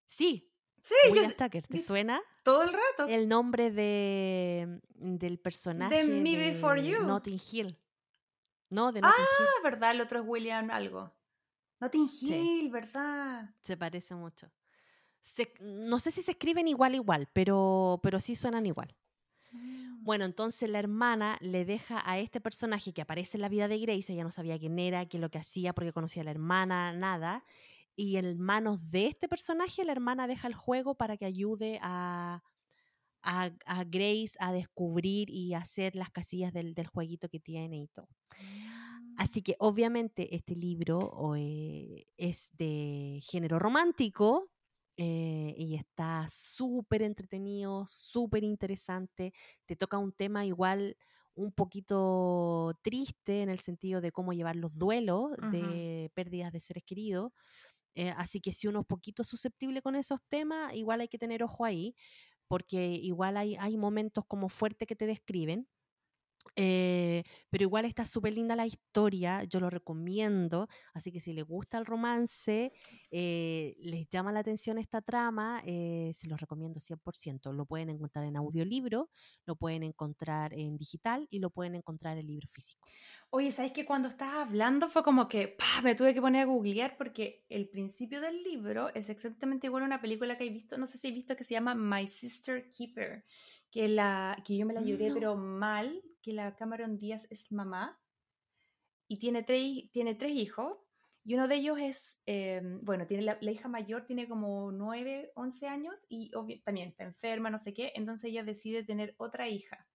Sí, Sí, William Tucker, ¿te suena? todo el rato. El nombre de, del personaje Me Before de You. Notting Hill. No, de Notting Hill. Ah, ¿verdad? El otro es William algo. Notting Sí. Hill, ¿verdad? Se parece mucho. Se- no sé si se escriben igual, igual, pero, pero sí suenan igual. Bueno, entonces la hermana le deja a este personaje que aparece en la vida de Grace, ella no sabía quién era, qué es lo que hacía, porque conocía a la hermana, nada. Y en manos de este personaje, la hermana deja el juego para que ayude a, a, a Grace a descubrir y hacer las casillas del, del jueguito que tiene y todo. Así que obviamente este libro eh, es de género romántico eh, y está súper entretenido, súper interesante. Te toca un tema igual un poquito triste en el sentido de cómo llevar los duelos de pérdidas de seres queridos. Eh, así que si uno es poquito susceptible con esos temas, igual hay que tener ojo ahí, porque igual hay, hay momentos como fuertes que te describen. Eh, pero igual está súper linda la historia, yo lo recomiendo, así que si les gusta el romance, eh, les llama la atención esta trama, eh, se los recomiendo 100%. Lo pueden encontrar en audiolibro, lo pueden encontrar en digital y lo pueden encontrar en libro físico. Oye, ¿sabes que cuando estabas hablando fue como que ¡pah! me tuve que poner a googlear porque el principio del libro es exactamente igual a una película que he visto, no sé si he visto que se llama My Sister Keeper, que, la, que yo me la lloré No. pero mal, que la Cameron Díaz es mamá y tiene tres, tiene tres hijos y uno de ellos es, eh, bueno, tiene la, la hija mayor tiene como 9, 11 años y también está enferma, no sé qué, entonces ella decide tener otra hija,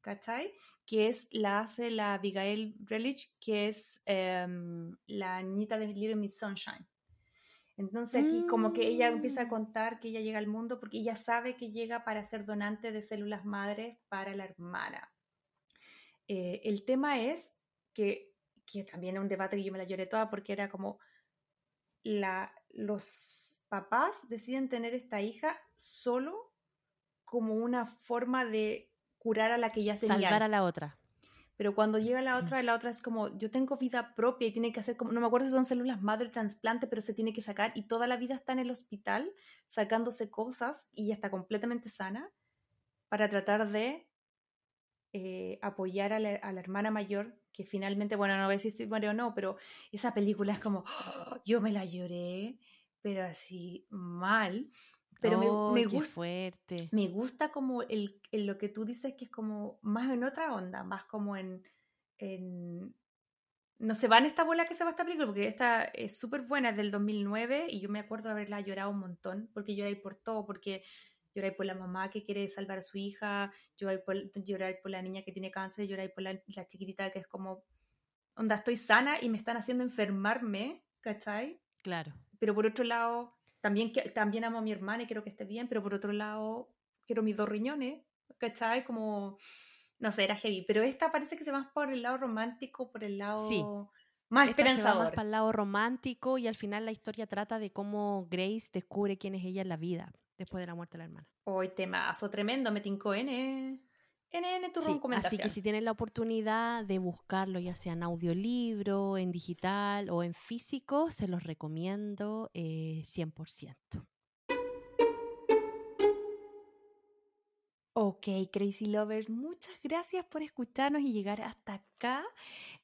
¿cachai? que es la hace la Abigail Brelich, que es em, la niñita de Little Miss Sunshine. Entonces aquí como que ella empieza a Mm. contar que ella llega al mundo porque ella sabe que llega para ser donante de células madres para la hermana. Eh, el tema es que, que también es un debate que yo me la lloré toda porque era como la, los papás deciden tener esta hija solo como una forma de curar a la que ya tenían. Salvar a la otra. Pero cuando llega la otra, la otra es como, yo tengo vida propia y tiene que hacer como, no me acuerdo si son células madre trasplante, pero se tiene que sacar y toda la vida está en el hospital sacándose cosas y ya está completamente sana para tratar de eh, apoyar a la, a la hermana mayor que finalmente, bueno, no decir si muere o no, pero esa película es como, ¡oh! yo me la lloré, pero así mal. Pero me- ¡Ay, me, qué gusta fuerte. me gusta como el, el lo que tú dices que es como más en otra onda, más como en, en no se va en esta bola que se va esta película, porque esta es súper buena, es del 2009 y yo me acuerdo de haberla llorado un montón, porque lloré por todo, porque lloré por la mamá que quiere salvar a su hija, lloré por, llorar por la niña que tiene cáncer, lloré por la, la chiquitita que es como, onda, estoy sana y me están haciendo enfermarme, ¿cachai? Claro. pero por otro lado, también, también amo a mi hermana y quiero que esté bien, pero por otro lado, quiero mis dos riñones, ¿cachai? Como, no sé, era heavy, pero esta parece que se va más por el lado romántico, por el lado Sí. más Esta se va más esperanzador. para el lado romántico y al final la historia trata de cómo Grace descubre quién es ella en la vida después de la muerte de la hermana. Hoy temazo tremendo, me tincó N, NN tu Sí, así que si tienen la oportunidad de buscarlo, ya sea en audiolibro, en digital o en físico, se los recomiendo eh, 100%. Ok, Crazy Lovers, muchas gracias por escucharnos y llegar hasta acá.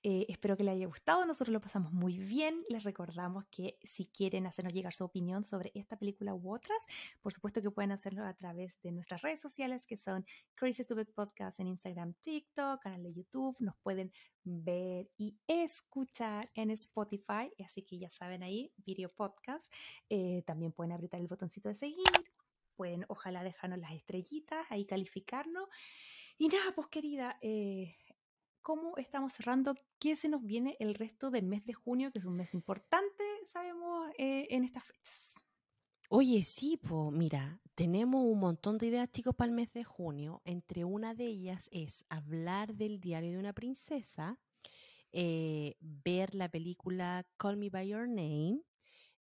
Eh, espero que les haya gustado, nosotros lo pasamos muy bien. Les recordamos que si quieren hacernos llegar su opinión sobre esta película u otras, por supuesto que pueden hacerlo a través de nuestras redes sociales que son Crazy Stupid Podcast en Instagram, TikTok, canal de YouTube. Nos pueden ver y escuchar en Spotify, así que ya saben ahí, video podcast. Eh, también pueden apretar el botoncito de seguir pueden ojalá dejarnos las estrellitas, ahí calificarnos. Y nada, pues querida, eh, ¿cómo estamos cerrando? ¿Qué se nos viene el resto del mes de junio, que es un mes importante, sabemos, eh, en estas fechas? Oye, sí, pues mira, tenemos un montón de ideas, chicos, para el mes de junio. Entre una de ellas es hablar del diario de una princesa, eh, ver la película Call Me By Your Name,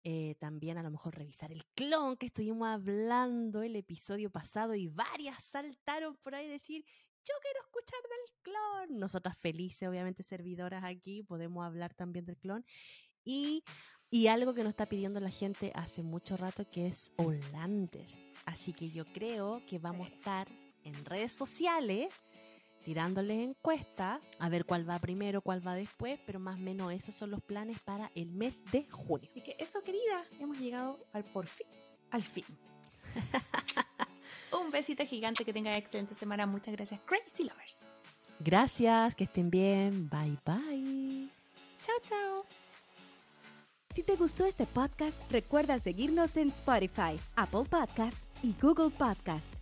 eh, también a lo mejor revisar el clon que estuvimos hablando el episodio pasado y varias saltaron por ahí decir, yo quiero escuchar del clon. Nosotras felices, obviamente servidoras aquí, podemos hablar también del clon. Y, y algo que nos está pidiendo la gente hace mucho rato que es Olander. Así que yo creo que vamos a estar en redes sociales tirándoles encuesta a ver cuál va primero, cuál va después, pero más o menos esos son los planes para el mes de junio. Así que eso, querida, hemos llegado al por fin, al fin. Un besito gigante, que tengan excelente semana. Muchas gracias, Crazy Lovers. Gracias, que estén bien. Bye bye. Chao, chao. Si te gustó este podcast, recuerda seguirnos en Spotify, Apple Podcast y Google Podcast.